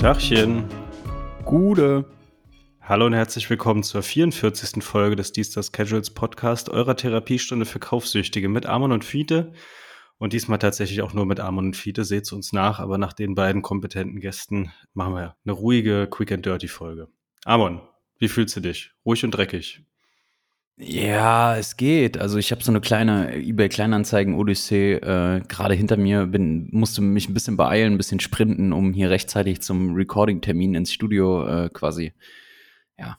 Tachchen. Gude. Hallo und herzlich willkommen zur 44. Folge des Dienstags Casuals Podcast, eurer Therapiestunde für Kaufsüchtige mit Amon und Fiete. Und diesmal tatsächlich auch nur mit Amon und Fiete, seht's uns nach, aber nach den beiden kompetenten Gästen machen wir eine ruhige Quick and Dirty Folge. Amon, wie fühlst du dich? Ruhig und dreckig. Ja, es geht. Also ich habe so eine kleine eBay Kleinanzeigen Odyssee äh, gerade hinter mir, bin musste mich ein bisschen beeilen, ein bisschen sprinten, um hier rechtzeitig zum Recording Termin ins Studio äh, quasi ja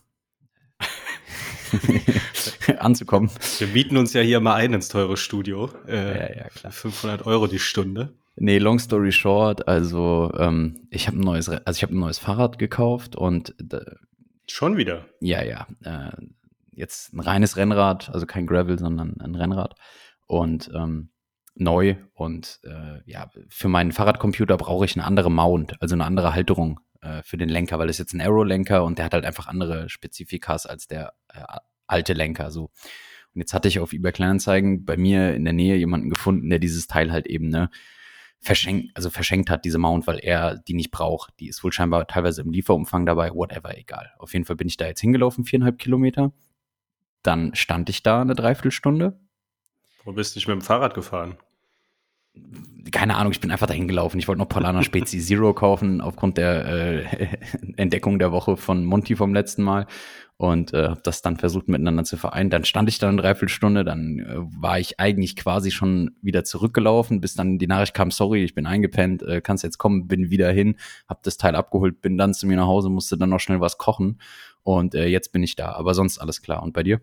anzukommen. Wir mieten uns ja hier mal ein ins teure Studio. Äh, ja, ja, klar. 500 Euro die Stunde. Nee, long story short, also ähm, ich habe ein neues, also ich habe ein neues Fahrrad gekauft und äh, schon wieder. Ja, ja. Äh, jetzt ein reines Rennrad, also kein Gravel, sondern ein Rennrad und ähm, neu. Und äh, ja, für meinen Fahrradcomputer brauche ich eine andere Mount, also eine andere Halterung äh, für den Lenker, weil es jetzt ein Aero-Lenker und der hat halt einfach andere Spezifikas als der äh, alte Lenker. So. Und jetzt hatte ich auf eBay Kleinanzeigen bei mir in der Nähe jemanden gefunden, der dieses Teil halt eben ne, verschenkt, also verschenkt hat, diese Mount, weil er die nicht braucht. Die ist wohl scheinbar teilweise im Lieferumfang dabei, whatever, egal. Auf jeden Fall bin ich da jetzt hingelaufen, viereinhalb Kilometer, dann stand ich da eine Dreiviertelstunde. Wo bist du nicht mit dem Fahrrad gefahren? Keine Ahnung, ich bin einfach dahin gelaufen. Ich wollte noch Polana Spezi Zero kaufen, aufgrund der äh, Entdeckung der Woche von Monty vom letzten Mal. Und äh, habe das dann versucht miteinander zu vereinen. Dann stand ich da eine Dreiviertelstunde, dann äh, war ich eigentlich quasi schon wieder zurückgelaufen, bis dann die Nachricht kam, sorry, ich bin eingepennt, äh, kannst jetzt kommen, bin wieder hin, hab das Teil abgeholt, bin dann zu mir nach Hause, musste dann noch schnell was kochen und äh, jetzt bin ich da. Aber sonst alles klar. Und bei dir?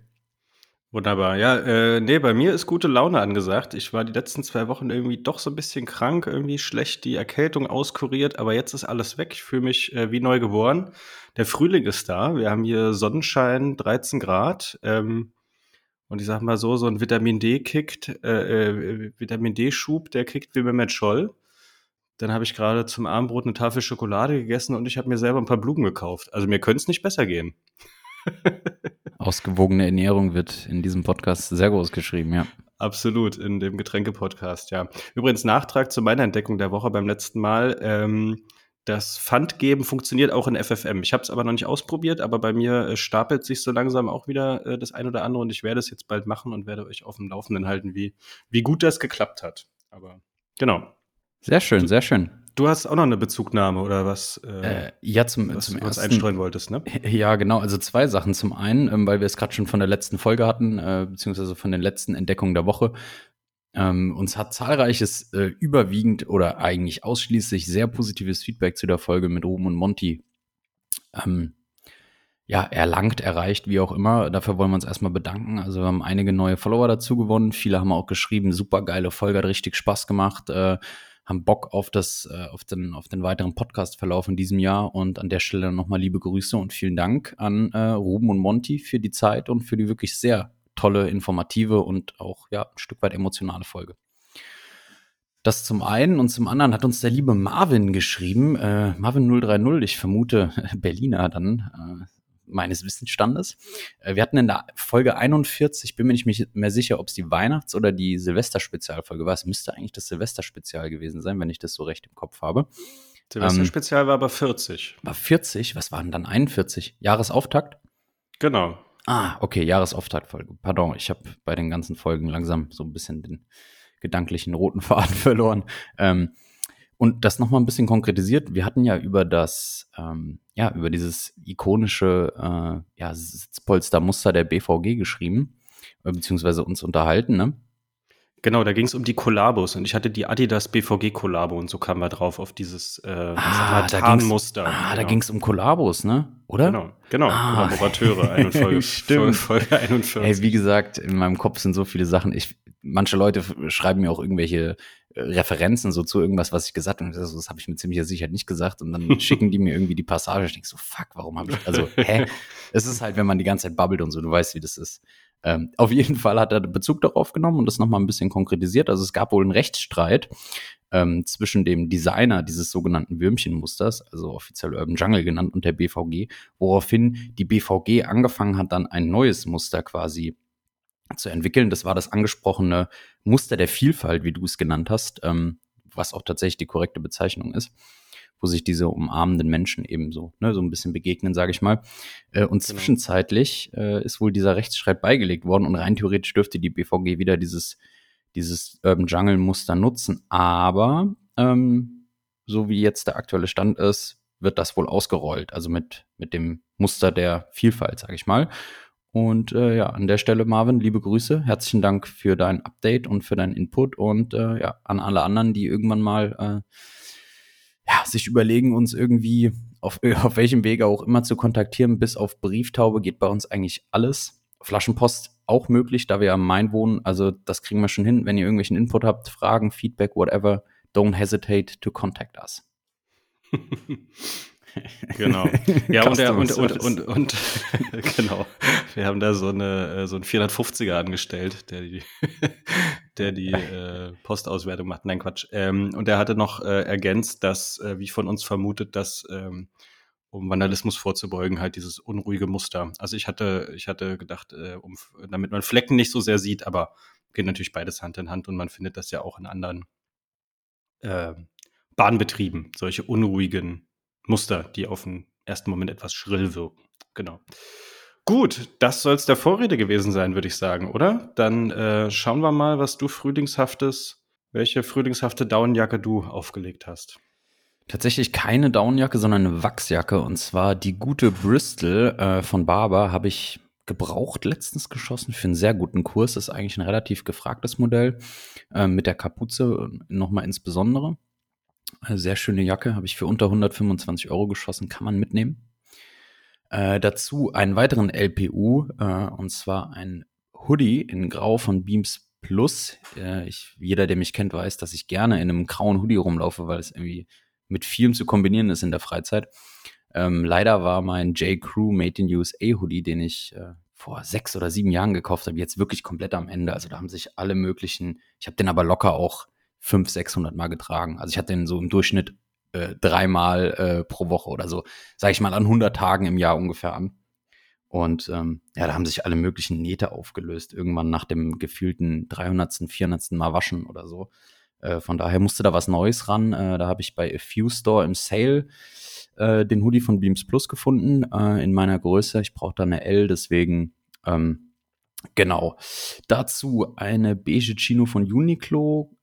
Wunderbar. Ja, äh, nee, bei mir ist gute Laune angesagt. Ich war die letzten zwei Wochen irgendwie doch so ein bisschen krank, irgendwie schlecht die Erkältung auskuriert, aber jetzt ist alles weg. Ich fühle mich äh, wie neu geboren. Der Frühling ist da. Wir haben hier Sonnenschein, 13 Grad. Ähm, und ich sag mal so, so ein Vitamin D kickt, äh, äh, Vitamin D-Schub, der kickt wie Mehmet Scholl. Dann habe ich gerade zum Abendbrot eine Tafel Schokolade gegessen und ich habe mir selber ein paar Blumen gekauft. Also mir könnte es nicht besser gehen. Ausgewogene Ernährung wird in diesem Podcast sehr groß geschrieben, ja. Absolut, in dem Getränke-Podcast, ja. Übrigens, Nachtrag zu meiner Entdeckung der Woche beim letzten Mal. Ähm, das Pfandgeben funktioniert auch in FFM. Ich habe es aber noch nicht ausprobiert, aber bei mir äh, stapelt sich so langsam auch wieder äh, das ein oder andere und ich werde es jetzt bald machen und werde euch auf dem Laufenden halten, wie, wie gut das geklappt hat. Aber genau. Sehr schön, sehr schön. Du hast auch noch eine Bezugnahme oder was? Äh, äh, ja, zum, was, zum was ersten. einstreuen wolltest, ne? Ja, genau. Also zwei Sachen. Zum einen, ähm, weil wir es gerade schon von der letzten Folge hatten, äh, beziehungsweise von den letzten Entdeckungen der Woche. Ähm, uns hat zahlreiches, äh, überwiegend oder eigentlich ausschließlich sehr positives Feedback zu der Folge mit Ruben und Monty ähm, ja, erlangt, erreicht, wie auch immer. Dafür wollen wir uns erstmal bedanken. Also wir haben einige neue Follower dazu gewonnen. Viele haben auch geschrieben, super geile Folge, hat richtig Spaß gemacht. Äh, haben Bock auf das, äh, auf den, auf den weiteren Podcast-Verlauf in diesem Jahr. Und an der Stelle nochmal liebe Grüße und vielen Dank an äh, Ruben und Monty für die Zeit und für die wirklich sehr tolle, informative und auch ja, ein Stück weit emotionale Folge. Das zum einen und zum anderen hat uns der liebe Marvin geschrieben, äh, Marvin 030, ich vermute Berliner dann, äh, meines Wissensstandes. Äh, wir hatten in der Folge 41, bin mir nicht mehr sicher, ob es die Weihnachts- oder die Silvester-Spezialfolge war. Es müsste eigentlich das Silvester-Spezial gewesen sein, wenn ich das so recht im Kopf habe. Silvester-Spezial ähm, war aber 40. War 40? Was waren dann 41? Jahresauftakt? Genau. Ah, okay, Jahresauftaktfolge. Pardon, ich habe bei den ganzen Folgen langsam so ein bisschen den gedanklichen roten Faden verloren. Ähm, und das nochmal ein bisschen konkretisiert. Wir hatten ja über das, ähm, ja, über dieses ikonische äh, ja, Sitzpolstermuster der BVG geschrieben, äh, beziehungsweise uns unterhalten, ne? Genau, da ging es um die Kollabos und ich hatte die Adidas BVG Kollabo und so kamen wir drauf auf dieses äh, ah, Tarnmuster. Ah, genau. da ging es um Kollabos, ne? Oder? Genau, genau. Ah. Kollaborateure, Folge, Stimmt. Folge 41. Ey, wie gesagt, in meinem Kopf sind so viele Sachen. Ich, manche Leute schreiben mir auch irgendwelche Referenzen so zu irgendwas, was ich gesagt habe. Das, das habe ich mit ziemlicher Sicherheit nicht gesagt. Und dann schicken die mir irgendwie die Passage. Ich denke so, fuck, warum habe ich, also, hä? es ist halt, wenn man die ganze Zeit babbelt und so, du weißt, wie das ist. Ähm, auf jeden Fall hat er Bezug darauf genommen und das nochmal ein bisschen konkretisiert. Also es gab wohl einen Rechtsstreit ähm, zwischen dem Designer dieses sogenannten Würmchenmusters, also offiziell Urban Jungle genannt, und der BVG, woraufhin die BVG angefangen hat, dann ein neues Muster quasi zu entwickeln. Das war das angesprochene Muster der Vielfalt, wie du es genannt hast, ähm, was auch tatsächlich die korrekte Bezeichnung ist wo sich diese umarmenden Menschen eben so, ne, so ein bisschen begegnen, sage ich mal. Äh, und genau. zwischenzeitlich äh, ist wohl dieser Rechtsstreit beigelegt worden und rein theoretisch dürfte die BVG wieder dieses, dieses Urban Jungle Muster nutzen. Aber ähm, so wie jetzt der aktuelle Stand ist, wird das wohl ausgerollt, also mit, mit dem Muster der Vielfalt, sage ich mal. Und äh, ja, an der Stelle, Marvin, liebe Grüße. Herzlichen Dank für dein Update und für deinen Input. Und äh, ja, an alle anderen, die irgendwann mal äh, ja, sich überlegen, uns irgendwie auf, auf welchem Wege auch immer zu kontaktieren, bis auf Brieftaube geht bei uns eigentlich alles. Flaschenpost auch möglich, da wir am Main wohnen. Also das kriegen wir schon hin. Wenn ihr irgendwelchen Input habt, Fragen, Feedback, whatever, don't hesitate to contact us. Genau. Ja, und, der, und, und, und, und, genau. Wir haben da so, eine, äh, so einen 450er angestellt, der die, der die äh, Postauswertung macht. Nein, Quatsch. Ähm, und der hatte noch äh, ergänzt, dass, äh, wie von uns vermutet, dass ähm, um Vandalismus vorzubeugen, halt dieses unruhige Muster. Also ich hatte, ich hatte gedacht, äh, um, damit man Flecken nicht so sehr sieht, aber geht natürlich beides Hand in Hand und man findet das ja auch in anderen äh, Bahnbetrieben, solche unruhigen Muster, die auf den ersten Moment etwas schrill wirken. Genau. Gut, das soll es der Vorrede gewesen sein, würde ich sagen, oder? Dann äh, schauen wir mal, was du frühlingshaftes, welche frühlingshafte Daunenjacke du aufgelegt hast. Tatsächlich keine Daunenjacke, sondern eine Wachsjacke. Und zwar die gute Bristol äh, von Barber habe ich gebraucht letztens geschossen für einen sehr guten Kurs. Ist eigentlich ein relativ gefragtes Modell. Äh, mit der Kapuze nochmal insbesondere. Eine sehr schöne Jacke, habe ich für unter 125 Euro geschossen, kann man mitnehmen. Äh, dazu einen weiteren LPU, äh, und zwar ein Hoodie in Grau von Beams Plus. Äh, ich, jeder, der mich kennt, weiß, dass ich gerne in einem grauen Hoodie rumlaufe, weil es irgendwie mit vielem zu kombinieren ist in der Freizeit. Ähm, leider war mein J. Crew Made in USA Hoodie, den ich äh, vor sechs oder sieben Jahren gekauft habe, jetzt wirklich komplett am Ende. Also da haben sich alle möglichen, ich habe den aber locker auch 500, 600 Mal getragen. Also ich hatte den so im Durchschnitt äh, dreimal äh, pro Woche oder so, sage ich mal, an 100 Tagen im Jahr ungefähr an. Und ähm, ja, da haben sich alle möglichen Nähte aufgelöst, irgendwann nach dem gefühlten 300., 400. Mal waschen oder so. Äh, von daher musste da was Neues ran. Äh, da habe ich bei A Few Store im Sale äh, den Hoodie von Beams Plus gefunden, äh, in meiner Größe. Ich brauche da eine L, deswegen ähm, genau. Dazu eine beige Chino von Uniqlo,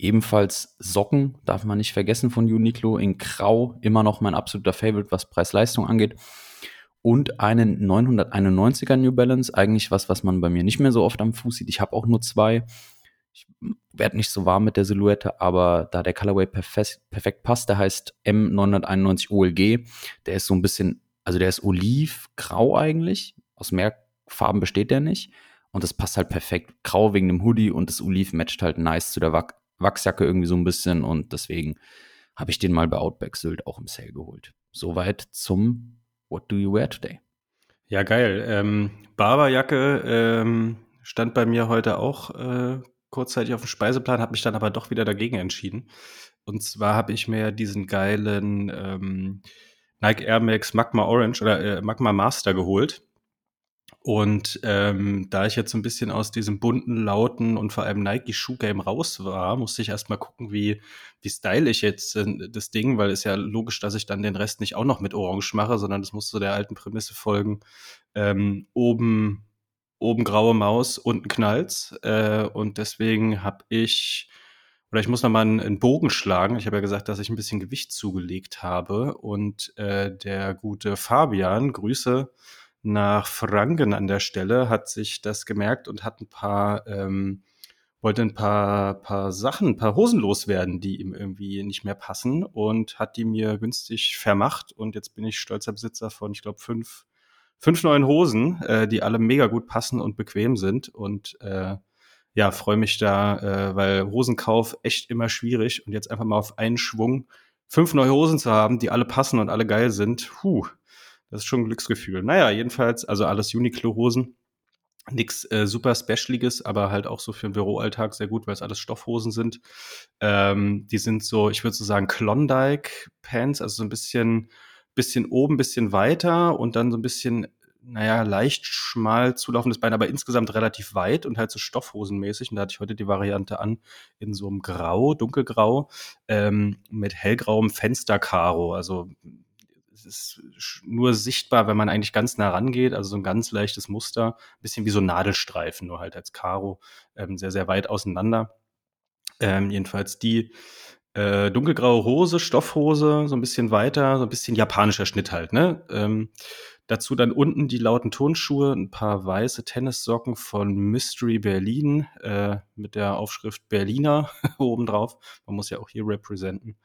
Ebenfalls Socken, darf man nicht vergessen von Uniqlo, in Grau, immer noch mein absoluter Favorite, was Preis-Leistung angeht. Und einen 991er New Balance, eigentlich was, was man bei mir nicht mehr so oft am Fuß sieht. Ich habe auch nur zwei. Ich werde nicht so warm mit der Silhouette, aber da der Colorway perfekt, perfekt passt, der heißt M991 OLG. Der ist so ein bisschen, also der ist olivgrau eigentlich. Aus mehr Farben besteht der nicht. Und das passt halt perfekt. Grau wegen dem Hoodie und das Oliv matcht halt nice zu der Wachsjacke irgendwie so ein bisschen und deswegen habe ich den mal bei Outback Sylt auch im Sale geholt. Soweit zum What do you wear today? Ja, geil. Ähm, Barberjacke ähm, stand bei mir heute auch äh, kurzzeitig auf dem Speiseplan, habe mich dann aber doch wieder dagegen entschieden. Und zwar habe ich mir diesen geilen ähm, Nike Air Max Magma Orange oder äh, Magma Master geholt. Und ähm, da ich jetzt so ein bisschen aus diesem bunten, lauten und vor allem Nike-Schuh-Game raus war, musste ich erstmal gucken, wie, wie style ich jetzt äh, das Ding, weil es ja logisch, dass ich dann den Rest nicht auch noch mit Orange mache, sondern das muss so der alten Prämisse folgen. Ähm, oben, oben graue Maus, unten knallt's. Äh, und deswegen habe ich oder ich muss noch mal einen, einen Bogen schlagen. Ich habe ja gesagt, dass ich ein bisschen Gewicht zugelegt habe. Und äh, der gute Fabian, Grüße, nach Franken an der Stelle, hat sich das gemerkt und hat ein paar, ähm, wollte ein paar, paar Sachen, ein paar Hosen loswerden, die ihm irgendwie nicht mehr passen und hat die mir günstig vermacht. Und jetzt bin ich stolzer Besitzer von, ich glaube, fünf, fünf neuen Hosen, äh, die alle mega gut passen und bequem sind. Und äh, ja, freue mich da, äh, weil Hosenkauf echt immer schwierig. Und jetzt einfach mal auf einen Schwung fünf neue Hosen zu haben, die alle passen und alle geil sind, puh, das ist schon ein Glücksgefühl. Naja, jedenfalls, also alles Uniqlo-Hosen. Nix äh, super Specialiges, aber halt auch so für den Büroalltag sehr gut, weil es alles Stoffhosen sind. Ähm, die sind so, ich würde so sagen, Klondike-Pants, also so ein bisschen, bisschen oben, bisschen weiter und dann so ein bisschen naja, leicht schmal zulaufendes Bein, aber insgesamt relativ weit und halt so stoffhosenmäßig. Und da hatte ich heute die Variante an in so einem Grau, dunkelgrau, ähm, mit hellgrauem Fensterkaro. Also es ist nur sichtbar, wenn man eigentlich ganz nah rangeht, also so ein ganz leichtes Muster, bisschen wie so Nadelstreifen, nur halt als Karo, ähm, sehr, sehr weit auseinander. Ähm, jedenfalls die äh, dunkelgraue Hose, Stoffhose, so ein bisschen weiter, so ein bisschen japanischer Schnitt halt, ne? Ähm, dazu dann unten die lauten Turnschuhe, ein paar weiße Tennissocken von Mystery Berlin äh, mit der Aufschrift Berliner obendrauf. Man muss ja auch hier representen.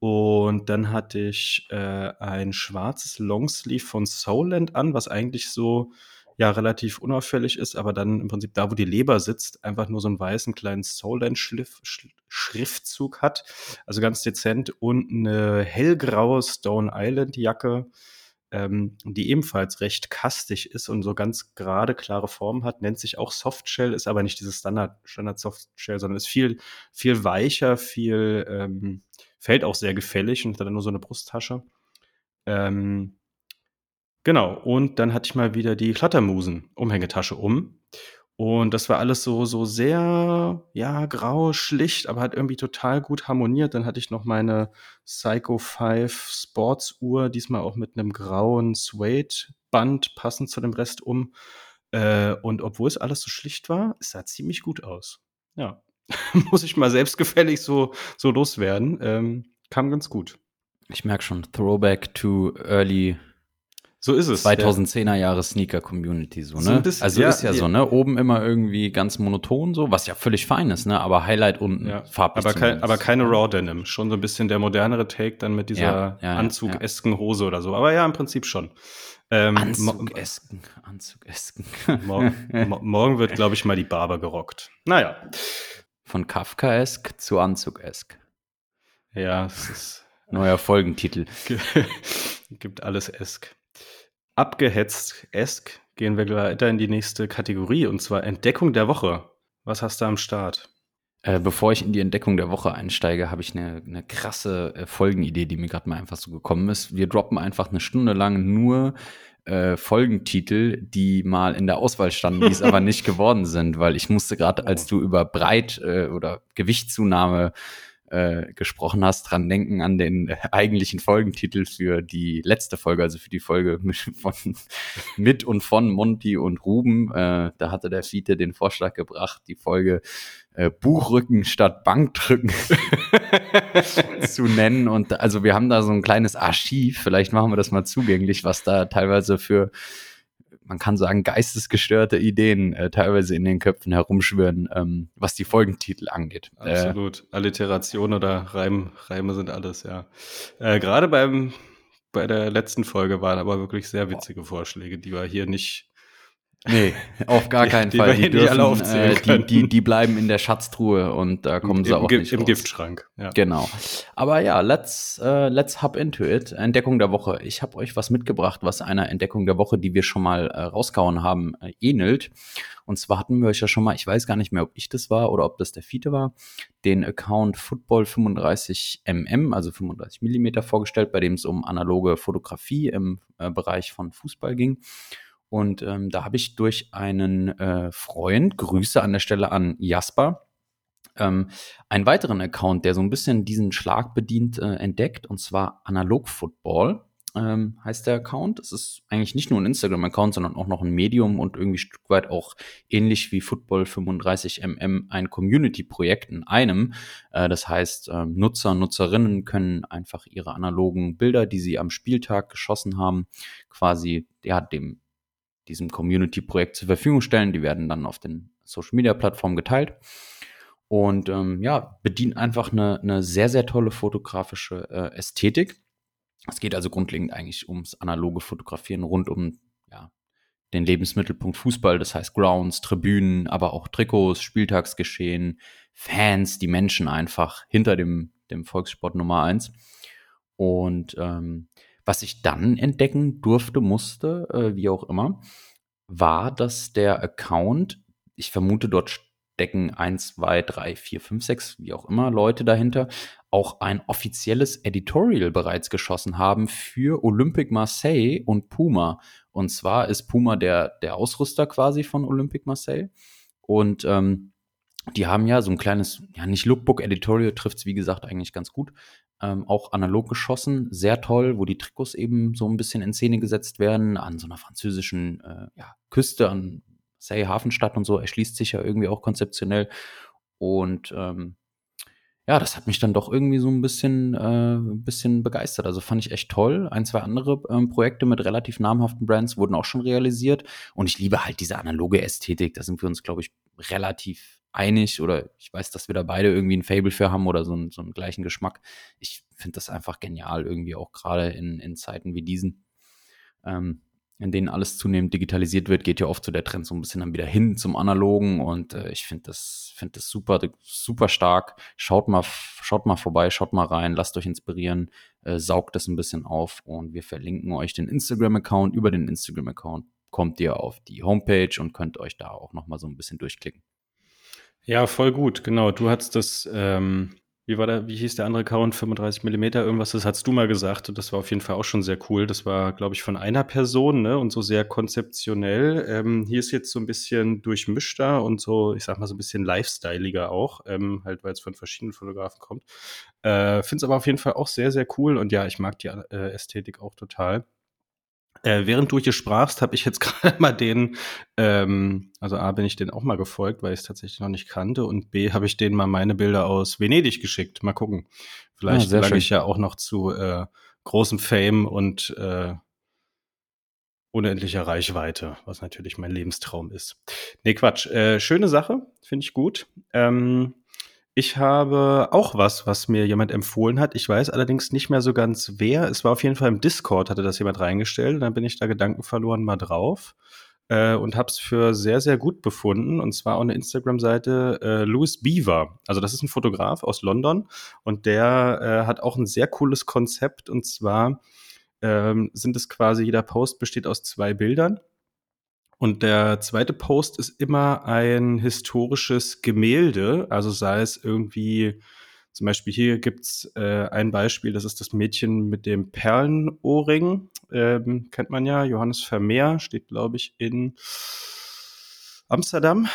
Und dann hatte ich äh, ein schwarzes Longsleeve von Soulland an, was eigentlich so ja relativ unauffällig ist, aber dann im Prinzip da, wo die Leber sitzt, einfach nur so einen weißen kleinen Soulland-Schriftzug hat. Also ganz dezent und eine hellgraue Stone Island-Jacke, ähm, die ebenfalls recht kastig ist und so ganz gerade, klare Form hat, nennt sich auch Softshell, ist aber nicht dieses Standard, Standard Softshell, sondern ist viel, viel weicher, viel, ähm, fällt auch sehr gefällig und hat dann nur so eine Brusttasche. Ähm, Genau, und dann hatte ich mal wieder die Klattermusen-Umhängetasche um. Und das war alles so, so sehr, ja, grau, schlicht, aber hat irgendwie total gut harmoniert. Dann hatte ich noch meine Psycho 5 Sportsuhr, diesmal auch mit einem grauen Suede-Band, passend zu dem Rest um. Äh, und obwohl es alles so schlicht war, es sah ziemlich gut aus. Ja, muss ich mal selbstgefällig so, so loswerden. Ähm, kam ganz gut. Ich merke schon, Throwback to Early so ist es. 2010er Jahre Sneaker Community so, ne? So bisschen, also ja, ist ja, ja, so, ne? Oben immer irgendwie ganz monoton so, was ja völlig fein ist, ne? Aber Highlight unten ja. farblich. Aber, kein, aber keine Raw Denim, schon so ein bisschen der modernere Take dann mit dieser ja, Anzug-esken Hose oder so. Aber ja, im Prinzip schon. Ähm, Anzug-esken, Anzug-esken. morgen, morgen wird, glaube ich, mal die Barber gerockt. Naja. Von Kafkaesk zu Anzug-esk. Ja, es ist. Neuer Folgentitel. Gibt alles esk abgehetzt-esk gehen wir weiter in die nächste Kategorie und zwar Entdeckung der Woche. Was hast du am Start? Äh, bevor ich in die Entdeckung der Woche einsteige, habe ich eine, eine krasse äh, Folgenidee, die mir gerade mal einfach so gekommen ist. Wir droppen einfach eine Stunde lang nur äh, Folgentitel, die mal in der Auswahl standen, die es aber nicht geworden sind, weil ich musste gerade, als du über Breit äh, oder Gewichtszunahme äh, gesprochen hast, dran denken an den äh, eigentlichen Folgentitel für die letzte Folge, also für die Folge mit, von, mit und von Monty und Ruben. Äh, da hatte der Fiete den Vorschlag gebracht, die Folge äh, Buchrücken statt Bankdrücken zu nennen. Und also wir haben da so ein kleines Archiv, vielleicht machen wir das mal zugänglich, was da teilweise für man kann sagen, geistesgestörte Ideen äh, teilweise in den Köpfen herumschwirren, ähm, was die Folgentitel angeht. Äh, Absolut. Äh, Alliteration oder Reim, Reime sind alles, ja. Äh, Gerade beim bei der letzten Folge waren aber wirklich sehr witzige Vorschläge, die wir hier nicht Nee, auf gar keinen die, Fall. Die, die, dürfen, äh, die, die, die, bleiben in der Schatztruhe und da kommen sie Im, auch nicht Im raus. Giftschrank, ja. Genau. Aber ja, let's, uh, let's hop into it. Entdeckung der Woche. Ich habe euch was mitgebracht, was einer Entdeckung der Woche, die wir schon mal äh, rausgehauen haben, äh, ähnelt. Und zwar hatten wir euch ja schon mal, ich weiß gar nicht mehr, ob ich das war oder ob das der Fiete war, den Account Football 35mm, also 35 mm vorgestellt, bei dem es um analoge Fotografie im äh, Bereich von Fußball ging. Und ähm, da habe ich durch einen äh, Freund, Grüße an der Stelle an Jasper, ähm, einen weiteren Account, der so ein bisschen diesen Schlag bedient, äh, entdeckt, und zwar Analog Football. Ähm, heißt der Account. Es ist eigentlich nicht nur ein Instagram-Account, sondern auch noch ein Medium und irgendwie Stück weit auch ähnlich wie Football 35mm ein Community-Projekt in einem. Äh, das heißt, äh, Nutzer, Nutzerinnen können einfach ihre analogen Bilder, die sie am Spieltag geschossen haben, quasi ja, dem diesem Community-Projekt zur Verfügung stellen. Die werden dann auf den Social-Media-Plattformen geteilt. Und ähm, ja, bedient einfach eine, eine sehr, sehr tolle fotografische äh, Ästhetik. Es geht also grundlegend eigentlich ums analoge Fotografieren rund um ja, den Lebensmittelpunkt Fußball, das heißt Grounds, Tribünen, aber auch Trikots, Spieltagsgeschehen, Fans, die Menschen einfach hinter dem, dem Volkssport Nummer eins. Und ähm, was ich dann entdecken durfte, musste, äh, wie auch immer, war, dass der Account, ich vermute, dort stecken 1, 2, 3, 4, 5, 6, wie auch immer Leute dahinter, auch ein offizielles Editorial bereits geschossen haben für Olympique Marseille und Puma. Und zwar ist Puma der, der Ausrüster quasi von Olympique Marseille. Und ähm, die haben ja so ein kleines, ja nicht Lookbook-Editorial, trifft es wie gesagt eigentlich ganz gut, ähm, auch analog geschossen, sehr toll, wo die Trikots eben so ein bisschen in Szene gesetzt werden, an so einer französischen äh, ja, Küste, an Marseille Hafenstadt und so, erschließt sich ja irgendwie auch konzeptionell. Und ähm, ja, das hat mich dann doch irgendwie so ein bisschen, äh, bisschen begeistert. Also fand ich echt toll. Ein, zwei andere ähm, Projekte mit relativ namhaften Brands wurden auch schon realisiert. Und ich liebe halt diese analoge Ästhetik. Da sind wir uns, glaube ich, relativ einig oder ich weiß, dass wir da beide irgendwie ein Fable für haben oder so, einen, so einen gleichen Geschmack. Ich finde das einfach genial, irgendwie auch gerade in, in Zeiten wie diesen, ähm, in denen alles zunehmend digitalisiert wird, geht ja oft so der Trend so ein bisschen dann wieder hin zum Analogen und äh, ich finde das, finde das super, super stark. Schaut mal, schaut mal vorbei, schaut mal rein, lasst euch inspirieren, äh, saugt das ein bisschen auf und wir verlinken euch den Instagram-Account. Über den Instagram-Account kommt ihr auf die Homepage und könnt euch da auch nochmal so ein bisschen durchklicken. Ja, voll gut, genau. Du hattest das, ähm, wie war der, wie hieß der andere Account? 35 Millimeter, irgendwas, das hast du mal gesagt und das war auf jeden Fall auch schon sehr cool. Das war, glaube ich, von einer Person, ne, und so sehr konzeptionell. Ähm, hier ist jetzt so ein bisschen durchmischter und so, ich sag mal, so ein bisschen lifestyleiger auch, ähm, halt, weil es von verschiedenen Fotografen kommt. Äh, Finde es aber auf jeden Fall auch sehr, sehr cool und ja, ich mag die äh, Ästhetik auch total. Äh, während du hier sprachst, habe ich jetzt gerade mal den, ähm, also A, bin ich den auch mal gefolgt, weil ich es tatsächlich noch nicht kannte und B, habe ich denen mal meine Bilder aus Venedig geschickt. Mal gucken. Vielleicht ah, ich ja auch noch zu äh, großem Fame und äh, unendlicher Reichweite, was natürlich mein Lebenstraum ist. Nee, Quatsch. Äh, schöne Sache, finde ich gut. Ähm, ich habe auch was, was mir jemand empfohlen hat. Ich weiß allerdings nicht mehr so ganz wer. Es war auf jeden Fall im Discord, hatte das jemand reingestellt. Dann bin ich da Gedanken verloren mal drauf äh, und habe es für sehr, sehr gut befunden. Und zwar auch eine Instagram-Seite äh, Louis Beaver. Also das ist ein Fotograf aus London und der äh, hat auch ein sehr cooles Konzept. Und zwar ähm, sind es quasi, jeder Post besteht aus zwei Bildern. Und der zweite Post ist immer ein historisches Gemälde, also sei es irgendwie, zum Beispiel hier gibt's äh, ein Beispiel, das ist das Mädchen mit dem Perlenohrring, ähm, kennt man ja, Johannes Vermeer, steht, glaube ich, in Amsterdam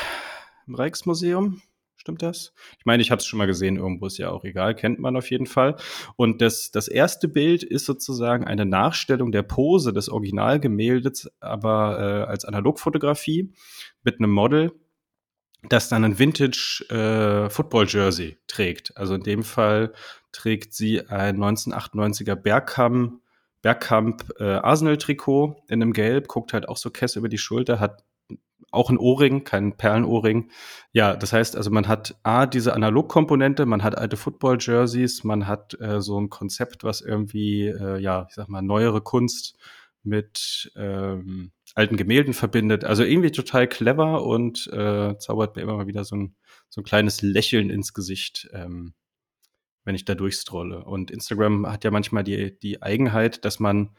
im Rijksmuseum. Stimmt das? Ich meine, ich habe es schon mal gesehen, irgendwo ist ja auch egal, kennt man auf jeden Fall. Und das, das erste Bild ist sozusagen eine Nachstellung der Pose des Originalgemäldes, aber äh, als Analogfotografie mit einem Model, das dann ein Vintage äh, trägt. Also in dem Fall trägt sie ein 1998er Bergkamp Bergkamp äh, Arsenal Trikot in einem Gelb, guckt halt auch so Kess über die Schulter, hat auch ein Ohrring, kein Perlenohrring. Ja, das heißt also, man hat A, diese Analogkomponente, man hat alte Football-Jerseys, man hat äh, so ein Konzept, was irgendwie, äh, ja, ich sag mal, neuere Kunst mit ähm, alten Gemälden verbindet. Also irgendwie total clever und äh, zaubert mir immer mal wieder so ein, so ein kleines Lächeln ins Gesicht, ähm, wenn ich da durchstrolle. Und Instagram hat ja manchmal die, die Eigenheit, dass man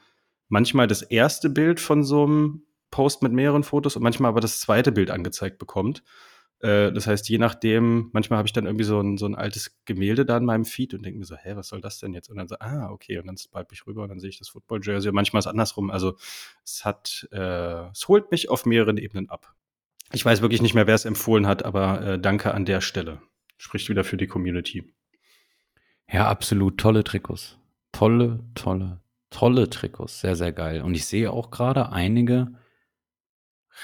manchmal das erste Bild von so einem Post mit mehreren Fotos und manchmal aber das zweite Bild angezeigt bekommt. Äh, das heißt, je nachdem, manchmal habe ich dann irgendwie so ein, so ein altes Gemälde da in meinem Feed und denke mir so, hä, was soll das denn jetzt? Und dann so, ah, okay, und dann swipe ich rüber und dann sehe ich das Football-Jersey. Manchmal ist es andersrum. Also es hat, äh, es holt mich auf mehreren Ebenen ab. Ich weiß wirklich nicht mehr, wer es empfohlen hat, aber äh, danke an der Stelle. Spricht wieder für die Community. Ja, absolut. Tolle Trikots. Tolle, tolle, tolle Trikots. Sehr, sehr geil. Und ich sehe auch gerade einige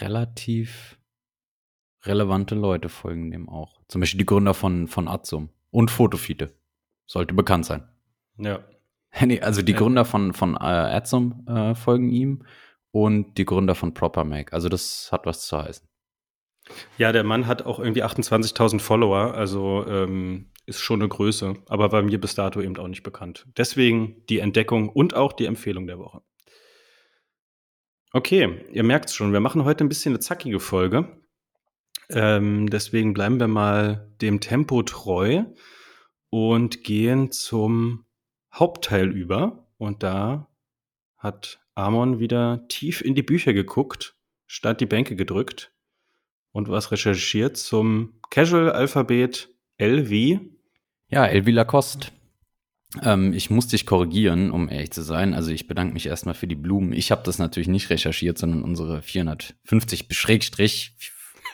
relativ relevante Leute folgen dem auch. Zum Beispiel die Gründer von, von Atsum und Fotofite. Sollte bekannt sein. Ja. nee, also die Gründer von, von äh, Atsum äh, folgen ihm und die Gründer von Proper Mac. Also das hat was zu heißen. Ja, der Mann hat auch irgendwie 28.000 Follower, also ähm, ist schon eine Größe, aber war mir bis dato eben auch nicht bekannt. Deswegen die Entdeckung und auch die Empfehlung der Woche. Okay, ihr merkt es schon, wir machen heute ein bisschen eine zackige Folge. Ähm, deswegen bleiben wir mal dem Tempo treu und gehen zum Hauptteil über. Und da hat Amon wieder tief in die Bücher geguckt, statt die Bänke gedrückt und was recherchiert zum Casual-Alphabet L wie? Ja, L wie Lacoste. Ähm, ich muss dich korrigieren, um ehrlich zu sein. Also ich bedanke mich erstmal für die Blumen. Ich habe das natürlich nicht recherchiert, sondern unsere 450 Schrägstrich,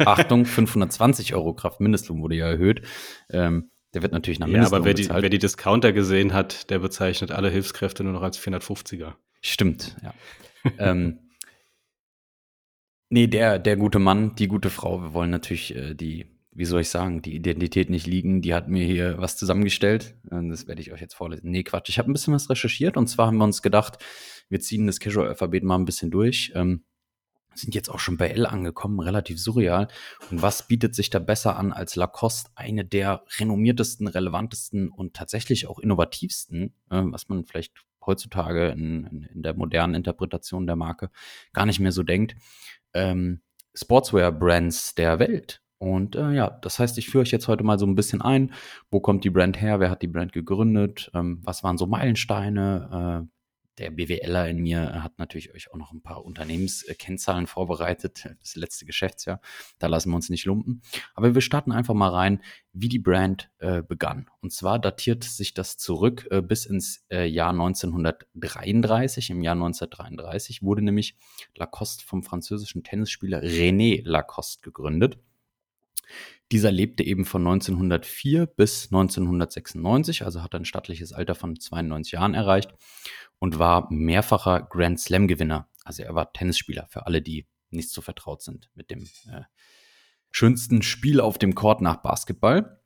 Achtung, 520 Euro Kraftmindestlohn wurde ja erhöht. Ähm, der wird natürlich nach Mindestlohn Ja, aber wer die, wer die Discounter gesehen hat, der bezeichnet alle Hilfskräfte nur noch als 450er. Stimmt, ja. ähm, nee, der, der gute Mann, die gute Frau, wir wollen natürlich äh, die wie soll ich sagen, die Identität nicht liegen. Die hat mir hier was zusammengestellt. Das werde ich euch jetzt vorlesen. Nee, Quatsch. Ich habe ein bisschen was recherchiert und zwar haben wir uns gedacht, wir ziehen das Casual-Alphabet mal ein bisschen durch. Ähm, sind jetzt auch schon bei L angekommen, relativ surreal. Und was bietet sich da besser an als Lacoste, eine der renommiertesten, relevantesten und tatsächlich auch innovativsten, äh, was man vielleicht heutzutage in, in, in, der modernen Interpretation der Marke gar nicht mehr so denkt, ähm, Sportswear-Brands der Welt. Und äh, ja, das heißt, ich führe euch jetzt heute mal so ein bisschen ein. Wo kommt die Brand her? Wer hat die Brand gegründet? Ähm, was waren so Meilensteine? Äh, der BWLer in mir hat natürlich euch auch noch ein paar Unternehmenskennzahlen vorbereitet. Das letzte Geschäftsjahr. Da lassen wir uns nicht lumpen. Aber wir starten einfach mal rein, wie die Brand äh, begann. Und zwar datiert sich das zurück äh, bis ins äh, Jahr 1933. Im Jahr 1933 wurde nämlich Lacoste vom französischen Tennisspieler René Lacoste gegründet. Dieser lebte eben von 1904 bis 1996, also hat ein stattliches Alter von 92 Jahren erreicht und war mehrfacher Grand Slam-Gewinner. Also er war Tennisspieler für alle, die nicht so vertraut sind mit dem äh, schönsten Spiel auf dem Court nach Basketball.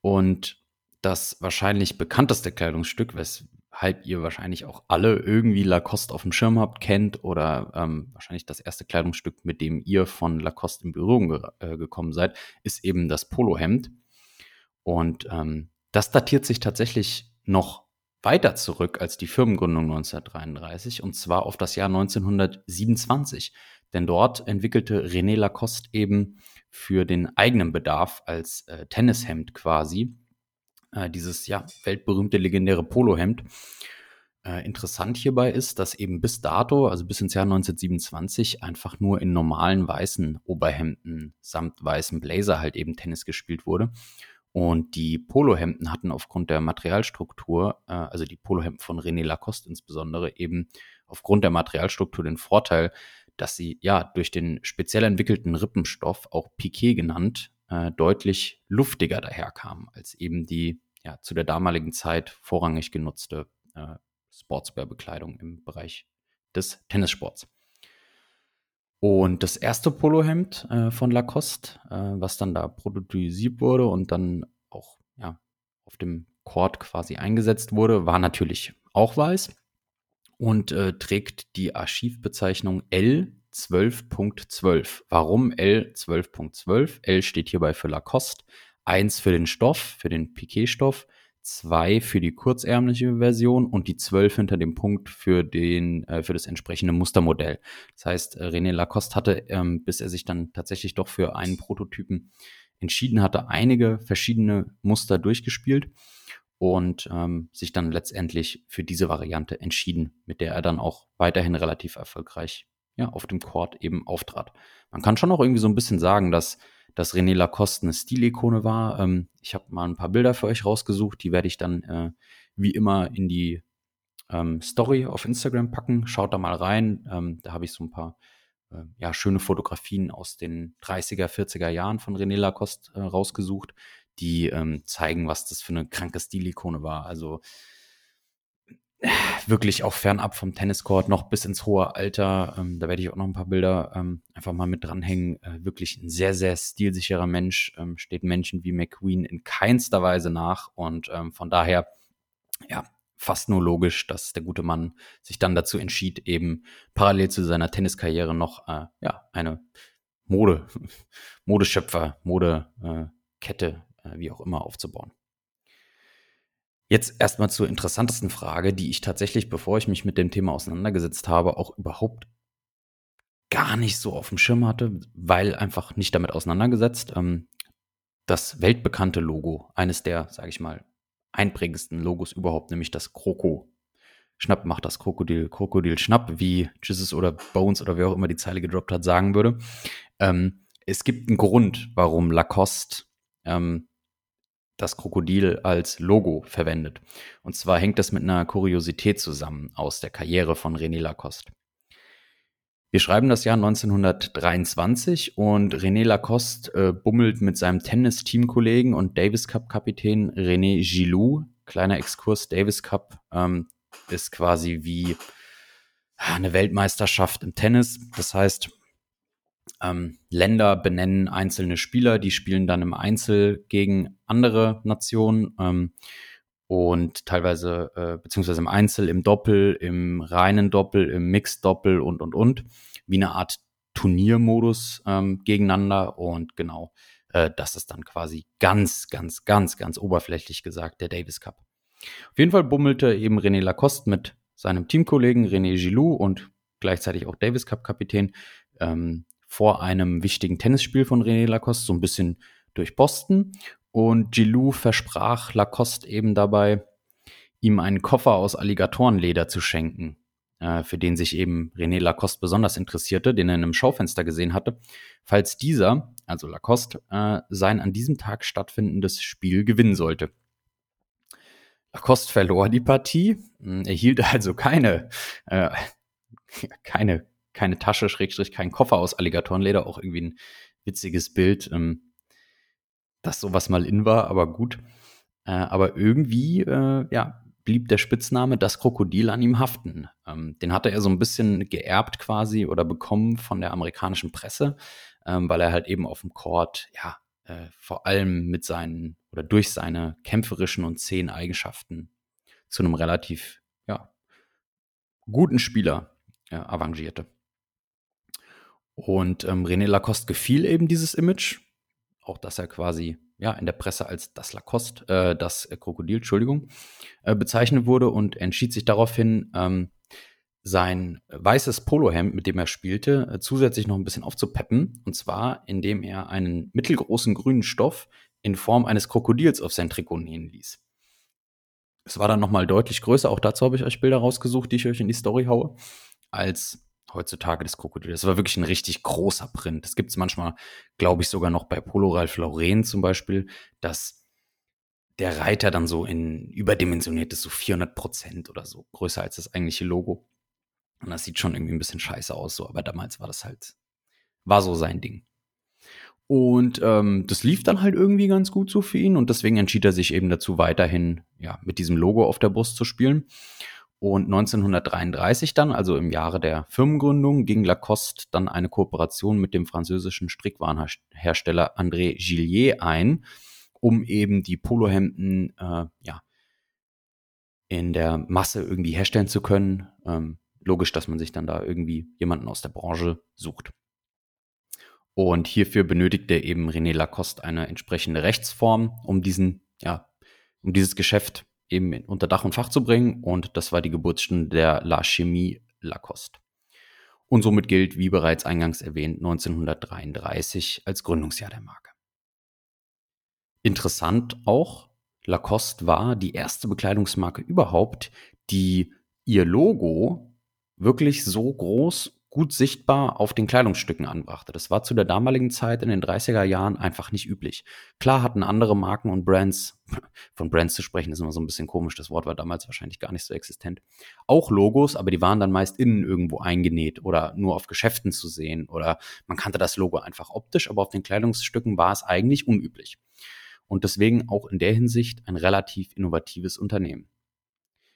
Und das wahrscheinlich bekannteste Kleidungsstück, wes halb ihr wahrscheinlich auch alle irgendwie Lacoste auf dem Schirm habt, kennt oder ähm, wahrscheinlich das erste Kleidungsstück, mit dem ihr von Lacoste in Berührung ge äh, gekommen seid, ist eben das Polohemd. Und ähm, das datiert sich tatsächlich noch weiter zurück als die Firmengründung 1933 und zwar auf das Jahr 1927. Denn dort entwickelte René Lacoste eben für den eigenen Bedarf als äh, Tennishemd quasi äh, dieses ja weltberühmte legendäre Polohemd. Äh, interessant hierbei ist, dass eben bis dato, also bis ins Jahr 1927, einfach nur in normalen weißen Oberhemden samt weißem Blazer halt eben Tennis gespielt wurde. Und die Polohemden hatten aufgrund der Materialstruktur, äh, also die Polohemden von René Lacoste insbesondere, eben aufgrund der Materialstruktur den Vorteil, dass sie ja durch den speziell entwickelten Rippenstoff, auch Piquet genannt, äh, deutlich luftiger daherkamen als eben die ja, zu der damaligen Zeit vorrangig genutzte äh, Sportswear-Bekleidung im Bereich des Tennissports. Und das erste Polohemd äh, von Lacoste, äh, was dann da prototypisiert wurde und dann auch ja, auf dem Court quasi eingesetzt wurde, war natürlich auch weiß und äh, trägt die Archivbezeichnung L 12.12. Warum L 12.12? L steht hierbei für Lacoste, 1 für den Stoff, für den Piquet-Stoff, 2 für die kurzärmliche Version und die 12 hinter dem Punkt für, den, äh, für das entsprechende Mustermodell. Das heißt, äh, René Lacoste hatte, ähm, bis er sich dann tatsächlich doch für einen Prototypen entschieden hatte, einige verschiedene Muster durchgespielt und ähm, sich dann letztendlich für diese Variante entschieden, mit der er dann auch weiterhin relativ erfolgreich ja, auf dem Court eben auftrat. Man kann schon auch irgendwie so ein bisschen sagen, dass, dass René Lacoste eine Stilikone war. Ähm, ich habe mal ein paar Bilder für euch rausgesucht, die werde ich dann äh, wie immer in die ähm, Story auf Instagram packen. Schaut da mal rein. Ähm, da habe ich so ein paar äh, ja, schöne Fotografien aus den 30er, 40er Jahren von René Lacoste äh, rausgesucht, die ähm, zeigen, was das für eine kranke Stilikone war. Also wirklich auch fernab vom Tenniscourt, noch bis ins hohe Alter. Ähm, da werde ich auch noch ein paar Bilder ähm, einfach mal mit dranhängen. Äh, wirklich ein sehr, sehr stilsicherer Mensch. Ähm, steht Menschen wie McQueen in keinster Weise nach. Und ähm, von daher, ja, fast nur logisch, dass der gute Mann sich dann dazu entschied, eben parallel zu seiner Tenniskarriere noch äh, ja, eine Mode, Modeschöpfer, Modekette, äh, wie auch immer aufzubauen. Jetzt erstmal zur interessantesten Frage, die ich tatsächlich, bevor ich mich mit dem Thema auseinandergesetzt habe, auch überhaupt gar nicht so auf dem Schirm hatte, weil einfach nicht damit auseinandergesetzt. Ähm, das weltbekannte Logo, eines der, sage ich mal, einprägendsten Logos überhaupt, nämlich das Kroko. Schnapp macht das Krokodil, Krokodil Schnapp, wie Jesus oder Bones oder wer auch immer die Zeile gedroppt hat, sagen würde. Ähm, es gibt einen Grund, warum Lacoste ähm, das Krokodil als Logo verwendet. Und zwar hängt das mit einer Kuriosität zusammen aus der Karriere von René Lacoste. Wir schreiben das Jahr 1923 und René Lacoste äh, bummelt mit seinem Tennis-Teamkollegen und Davis Cup-Kapitän René Gilou. Kleiner Exkurs, Davis Cup ähm, ist quasi wie eine Weltmeisterschaft im Tennis. Das heißt, ähm, Länder benennen einzelne Spieler, die spielen dann im Einzel gegen andere Nationen ähm, und teilweise, äh, beziehungsweise im Einzel, im Doppel, im reinen Doppel, im Mixed-Doppel und, und, und, wie eine Art Turniermodus ähm, gegeneinander und genau, äh, das ist dann quasi ganz, ganz, ganz, ganz oberflächlich gesagt der Davis Cup. Auf jeden Fall bummelte eben René Lacoste mit seinem Teamkollegen René Gilou und gleichzeitig auch Davis Cup Kapitän ähm, vor einem wichtigen Tennisspiel von René Lacoste, so ein bisschen durch Boston. Und Gilou versprach Lacoste eben dabei, ihm einen Koffer aus Alligatorenleder zu schenken, äh, für den sich eben René Lacoste besonders interessierte, den er in einem Schaufenster gesehen hatte, falls dieser, also Lacoste, äh, sein an diesem Tag stattfindendes Spiel gewinnen sollte. Lacoste verlor die Partie, erhielt also keine, äh, keine keine Tasche, Schrägstrich, kein Koffer aus Alligatorenleder, auch irgendwie ein witziges Bild, ähm, dass sowas mal in war, aber gut. Äh, aber irgendwie, äh, ja, blieb der Spitzname das Krokodil an ihm haften. Ähm, den hatte er so ein bisschen geerbt quasi oder bekommen von der amerikanischen Presse, ähm, weil er halt eben auf dem Court, ja, äh, vor allem mit seinen oder durch seine kämpferischen und zähen Eigenschaften zu einem relativ, ja, guten Spieler äh, avancierte. Und ähm, René Lacoste gefiel eben dieses Image, auch dass er quasi ja in der Presse als das Lacoste, äh, das Krokodil, Entschuldigung, äh, bezeichnet wurde und entschied sich daraufhin, ähm, sein weißes Polohemd, mit dem er spielte, äh, zusätzlich noch ein bisschen aufzupeppen. Und zwar, indem er einen mittelgroßen grünen Stoff in Form eines Krokodils auf sein Trikot nähen ließ. Es war dann nochmal deutlich größer, auch dazu habe ich euch Bilder rausgesucht, die ich euch in die Story haue, als heutzutage das Krokodil. Das war wirklich ein richtig großer Print. Das gibt es manchmal, glaube ich, sogar noch bei Polo Ralph Lauren zum Beispiel, dass der Reiter dann so in überdimensioniert ist, so 400 Prozent oder so, größer als das eigentliche Logo. Und das sieht schon irgendwie ein bisschen scheiße aus, so, aber damals war das halt, war so sein Ding. Und ähm, das lief dann halt irgendwie ganz gut so für ihn und deswegen entschied er sich eben dazu, weiterhin ja, mit diesem Logo auf der Brust zu spielen. Und 1933 dann, also im Jahre der Firmengründung, ging Lacoste dann eine Kooperation mit dem französischen Strickwarenhersteller André Gillier ein, um eben die Polohemden äh, ja, in der Masse irgendwie herstellen zu können. Ähm, logisch, dass man sich dann da irgendwie jemanden aus der Branche sucht. Und hierfür benötigte eben René Lacoste eine entsprechende Rechtsform, um diesen, ja, um dieses Geschäft eben unter Dach und Fach zu bringen. Und das war die Geburtsstunde der La Chemie Lacoste. Und somit gilt, wie bereits eingangs erwähnt, 1933 als Gründungsjahr der Marke. Interessant auch, Lacoste war die erste Bekleidungsmarke überhaupt, die ihr Logo wirklich so groß gut sichtbar auf den Kleidungsstücken anbrachte. Das war zu der damaligen Zeit in den 30er Jahren einfach nicht üblich. Klar hatten andere Marken und Brands, von Brands zu sprechen ist immer so ein bisschen komisch, das Wort war damals wahrscheinlich gar nicht so existent, auch Logos, aber die waren dann meist innen irgendwo eingenäht oder nur auf Geschäften zu sehen oder man kannte das Logo einfach optisch, aber auf den Kleidungsstücken war es eigentlich unüblich. Und deswegen auch in der Hinsicht ein relativ innovatives Unternehmen.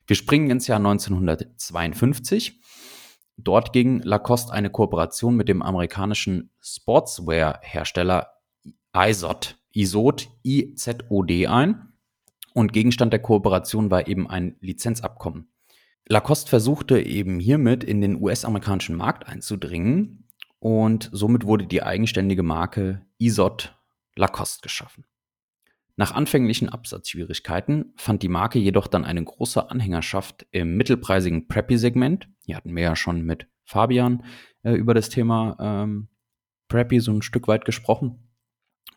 Wir springen ins Jahr 1952 Dort ging Lacoste eine Kooperation mit dem amerikanischen Sportswear-Hersteller IZOD, IZOD, IZOD ein. Und Gegenstand der Kooperation war eben ein Lizenzabkommen. Lacoste versuchte eben hiermit in den US-amerikanischen Markt einzudringen und somit wurde die eigenständige Marke IZOD Lacoste geschaffen. Nach anfänglichen Absatzschwierigkeiten fand die Marke jedoch dann eine große Anhängerschaft im mittelpreisigen Preppy-Segment. Hier hatten wir ja schon mit Fabian äh, über das Thema ähm, Preppy so ein Stück weit gesprochen.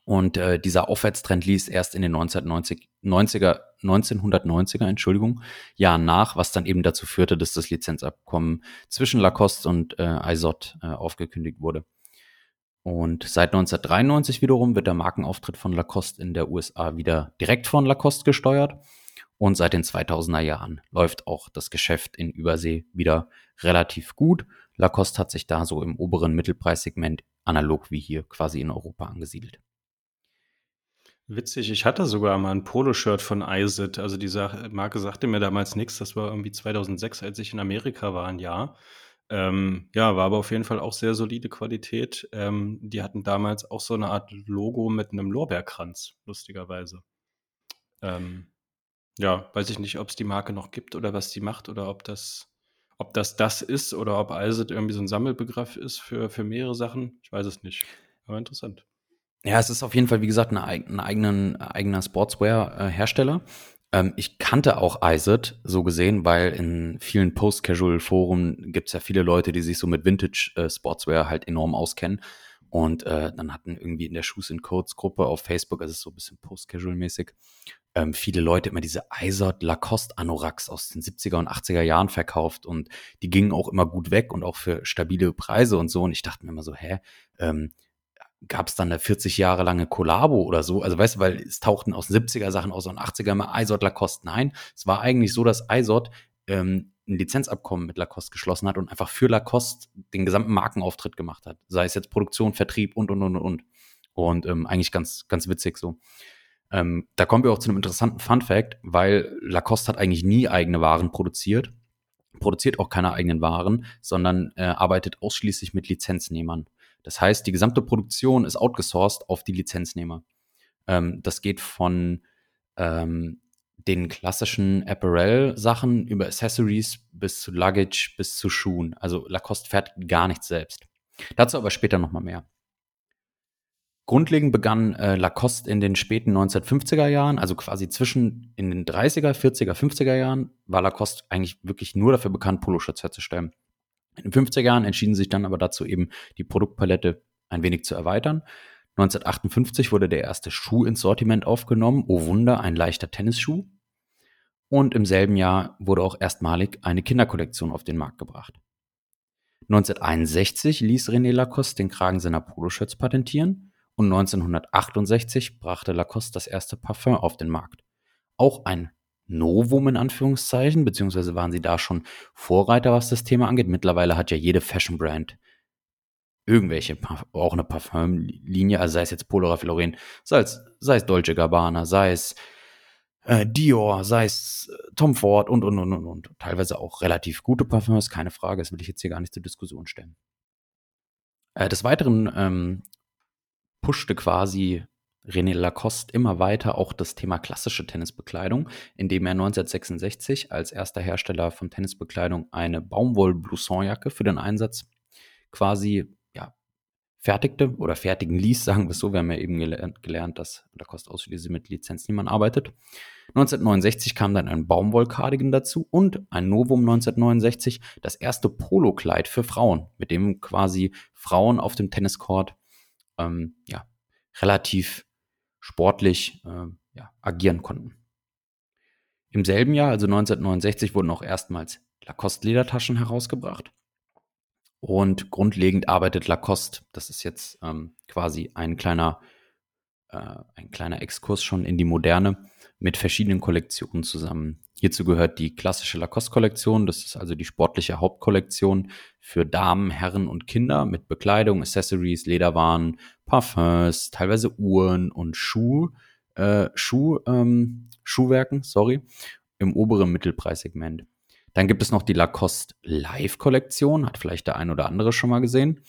Und äh, dieser Aufwärtstrend ließ erst in den 1990, 90er, 1990er Entschuldigung, Jahren nach, was dann eben dazu führte, dass das Lizenzabkommen zwischen Lacoste und äh, ISOT äh, aufgekündigt wurde. Und seit 1993 wiederum wird der Markenauftritt von Lacoste in der USA wieder direkt von Lacoste gesteuert. Und seit den 2000er Jahren läuft auch das Geschäft in Übersee wieder relativ gut. Lacoste hat sich da so im oberen Mittelpreissegment analog wie hier quasi in Europa angesiedelt. Witzig, ich hatte sogar mal ein Poloshirt von ISIT. Also die Marke sagte mir damals nichts. Das war irgendwie 2006, als ich in Amerika war, ein Jahr. Ähm, ja, war aber auf jeden Fall auch sehr solide Qualität. Ähm, die hatten damals auch so eine Art Logo mit einem Lorbeerkranz, lustigerweise. Ähm, ja, weiß ich nicht, ob es die Marke noch gibt oder was die macht oder ob das, ob das das ist oder ob ISIT irgendwie so ein Sammelbegriff ist für, für mehrere Sachen. Ich weiß es nicht. Aber interessant. Ja, es ist auf jeden Fall, wie gesagt, ein, ein eigener Sportswear-Hersteller. Ähm, ich kannte auch ISIT so gesehen, weil in vielen Post-Casual-Foren gibt es ja viele Leute, die sich so mit Vintage-Sportswear äh, halt enorm auskennen. Und äh, dann hatten irgendwie in der Shoes in Codes Gruppe auf Facebook, also so ein bisschen Post-Casual-mäßig, ähm, viele Leute immer diese ISIT Lacoste Anoraks aus den 70er und 80er Jahren verkauft und die gingen auch immer gut weg und auch für stabile Preise und so. Und ich dachte mir immer so, hä, ähm, gab es dann eine 40 Jahre lange Kollabo oder so. Also weißt du, weil es tauchten aus den 70er Sachen aus und 80er immer ISOT Lacoste. Nein, es war eigentlich so, dass ISOT ähm, ein Lizenzabkommen mit Lacoste geschlossen hat und einfach für Lacoste den gesamten Markenauftritt gemacht hat. Sei es jetzt Produktion, Vertrieb und, und, und, und. Und ähm, eigentlich ganz, ganz witzig so. Ähm, da kommen wir auch zu einem interessanten Fun Fact, weil Lacoste hat eigentlich nie eigene Waren produziert, produziert auch keine eigenen Waren, sondern äh, arbeitet ausschließlich mit Lizenznehmern. Das heißt, die gesamte Produktion ist outgesourced auf die Lizenznehmer. Ähm, das geht von ähm, den klassischen Apparel-Sachen über Accessories bis zu Luggage bis zu Schuhen. Also Lacoste fertigt gar nichts selbst. Dazu aber später nochmal mehr. Grundlegend begann äh, Lacoste in den späten 1950er Jahren, also quasi zwischen in den 30er, 40er, 50er Jahren, war Lacoste eigentlich wirklich nur dafür bekannt, Poloshirts herzustellen. In den 50er Jahren entschieden sich dann aber dazu eben, die Produktpalette ein wenig zu erweitern. 1958 wurde der erste Schuh ins Sortiment aufgenommen. Oh Wunder, ein leichter Tennisschuh. Und im selben Jahr wurde auch erstmalig eine Kinderkollektion auf den Markt gebracht. 1961 ließ René Lacoste den Kragen seiner Poloshirts patentieren und 1968 brachte Lacoste das erste Parfum auf den Markt. Auch ein Novum in Anführungszeichen, beziehungsweise waren sie da schon Vorreiter, was das Thema angeht. Mittlerweile hat ja jede Fashion-Brand irgendwelche, auch eine Parfümlinie, also sei es jetzt Polo Ralph sei es, sei es Dolce Gabbana, sei es äh, Dior, sei es äh, Tom Ford und, und, und, und, und. Teilweise auch relativ gute Parfüms, keine Frage, das will ich jetzt hier gar nicht zur Diskussion stellen. Äh, des Weiteren ähm, pushte quasi René Lacoste immer weiter auch das Thema klassische Tennisbekleidung, indem er 1966 als erster Hersteller von Tennisbekleidung eine Baumwoll-Blouson-Jacke für den Einsatz quasi ja, fertigte oder fertigen ließ, sagen wir es so. Wir haben ja eben gelernt, dass Lacoste ausschließlich mit Lizenznehmern arbeitet. 1969 kam dann ein Baumwoll-Cardigan dazu und ein Novum 1969, das erste Polo-Kleid für Frauen, mit dem quasi Frauen auf dem Tenniscourt ähm, ja, relativ sportlich äh, ja, agieren konnten. Im selben Jahr, also 1969, wurden auch erstmals Lacoste-Ledertaschen herausgebracht. Und grundlegend arbeitet Lacoste, das ist jetzt ähm, quasi ein kleiner, äh, ein kleiner Exkurs schon in die Moderne, mit verschiedenen Kollektionen zusammen. Hierzu gehört die klassische Lacoste-Kollektion, das ist also die sportliche Hauptkollektion für Damen, Herren und Kinder mit Bekleidung, Accessories, Lederwaren, Parfums, teilweise Uhren und Schuh, äh, Schuh, ähm, Schuhwerken, sorry, im oberen Mittelpreissegment. Dann gibt es noch die Lacoste Live-Kollektion, hat vielleicht der ein oder andere schon mal gesehen.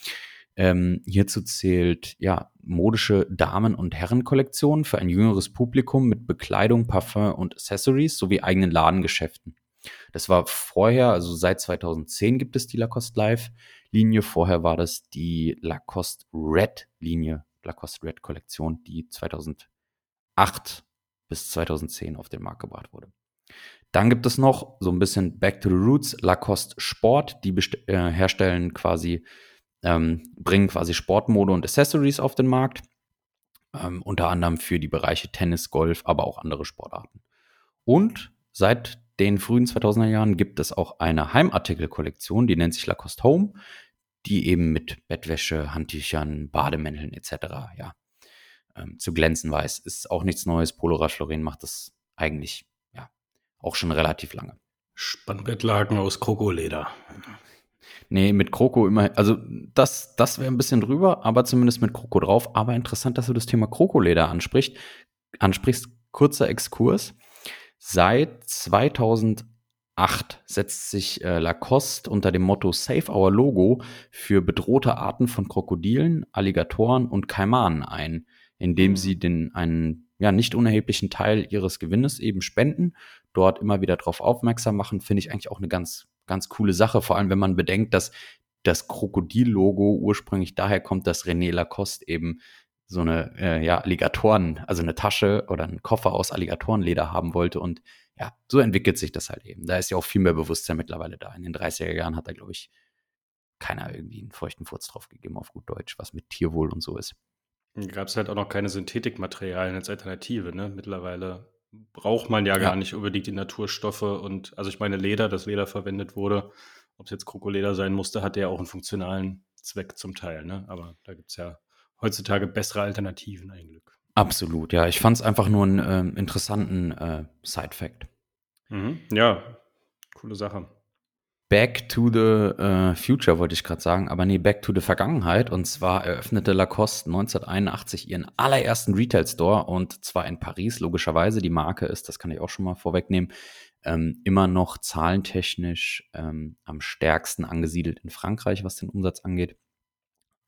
Ähm, hierzu zählt ja modische Damen- und Herrenkollektionen für ein jüngeres Publikum mit Bekleidung, Parfum und Accessories sowie eigenen Ladengeschäften. Das war vorher, also seit 2010 gibt es die Lacoste Live Linie. Vorher war das die Lacoste Red Linie, Lacoste Red Kollektion, die 2008 bis 2010 auf den Markt gebracht wurde. Dann gibt es noch so ein bisschen Back to the Roots, Lacoste Sport, die äh, herstellen quasi, ähm, bringen quasi Sportmode und Accessories auf den Markt. Ähm, unter anderem für die Bereiche Tennis, Golf, aber auch andere Sportarten. Und seit den frühen 2000er Jahren gibt es auch eine Heimartikelkollektion, die nennt sich Lacoste Home. die eben mit Bettwäsche, Handtüchern, Bademänteln etc. ja, ähm, zu glänzen weiß. Ist auch nichts Neues. Polo Raflaurin macht das eigentlich ja auch schon relativ lange. Spannbettlaken aus Krokoleder. Nee, mit Kroko immer, also das, das wäre ein bisschen drüber, aber zumindest mit Kroko drauf. Aber interessant, dass du das Thema Krokoleder ansprichst. ansprichst. Kurzer Exkurs. Seit 2008 setzt sich äh, Lacoste unter dem Motto Save Our Logo für bedrohte Arten von Krokodilen, Alligatoren und Kaimanen ein, indem sie den einen ja, nicht unerheblichen Teil ihres Gewinnes eben spenden, dort immer wieder darauf aufmerksam machen, finde ich eigentlich auch eine ganz, ganz coole Sache, vor allem wenn man bedenkt, dass das Krokodil-Logo ursprünglich daher kommt, dass René Lacoste eben so eine äh, ja, Alligatoren, also eine Tasche oder einen Koffer aus Alligatorenleder haben wollte. Und ja, so entwickelt sich das halt eben. Da ist ja auch viel mehr Bewusstsein mittlerweile da. In den 30er Jahren hat da, glaube ich, keiner irgendwie einen feuchten Furz drauf gegeben, auf gut Deutsch, was mit Tierwohl und so ist. Gab es halt auch noch keine Synthetikmaterialien als Alternative, ne? Mittlerweile braucht man ja, ja, gar nicht unbedingt die Naturstoffe und also ich meine Leder, das Leder verwendet wurde, ob es jetzt Krokoleder sein musste, hat ja auch einen funktionalen Zweck zum Teil, ne? Aber da gibt es ja heutzutage bessere Alternativen ein Glück. Absolut, ja. Ich fand es einfach nur einen äh, interessanten äh, Side-Fact. Mhm. Ja, coole Sache. Back to the äh, Future wollte ich gerade sagen, aber nee, Back to the Vergangenheit. Und zwar eröffnete Lacoste 1981 ihren allerersten Retail-Store und zwar in Paris, logischerweise. Die Marke ist, das kann ich auch schon mal vorwegnehmen, ähm, immer noch zahlentechnisch ähm, am stärksten angesiedelt in Frankreich, was den Umsatz angeht.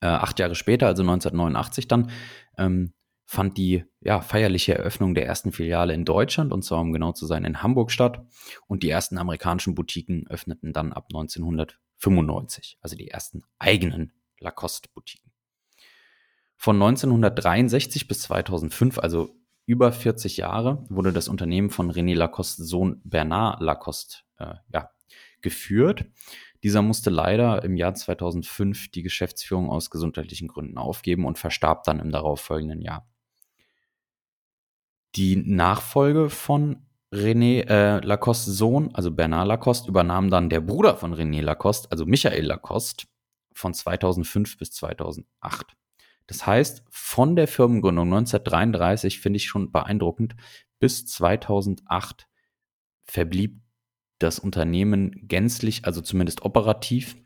Äh, acht Jahre später, also 1989 dann, ähm, fand die ja, feierliche Eröffnung der ersten Filiale in Deutschland, und zwar um genau zu sein in Hamburg statt. Und die ersten amerikanischen Boutiquen öffneten dann ab 1995, also die ersten eigenen Lacoste-Boutiquen. Von 1963 bis 2005, also über 40 Jahre, wurde das Unternehmen von René Lacoste Sohn Bernard Lacoste äh, ja, geführt. Dieser musste leider im Jahr 2005 die Geschäftsführung aus gesundheitlichen Gründen aufgeben und verstarb dann im darauffolgenden Jahr. Die Nachfolge von René äh, Lacoste Sohn, also Bernard Lacoste, übernahm dann der Bruder von René Lacoste, also Michael Lacoste, von 2005 bis 2008. Das heißt, von der Firmengründung 1933 finde ich schon beeindruckend, bis 2008 verblieb das Unternehmen gänzlich, also zumindest operativ,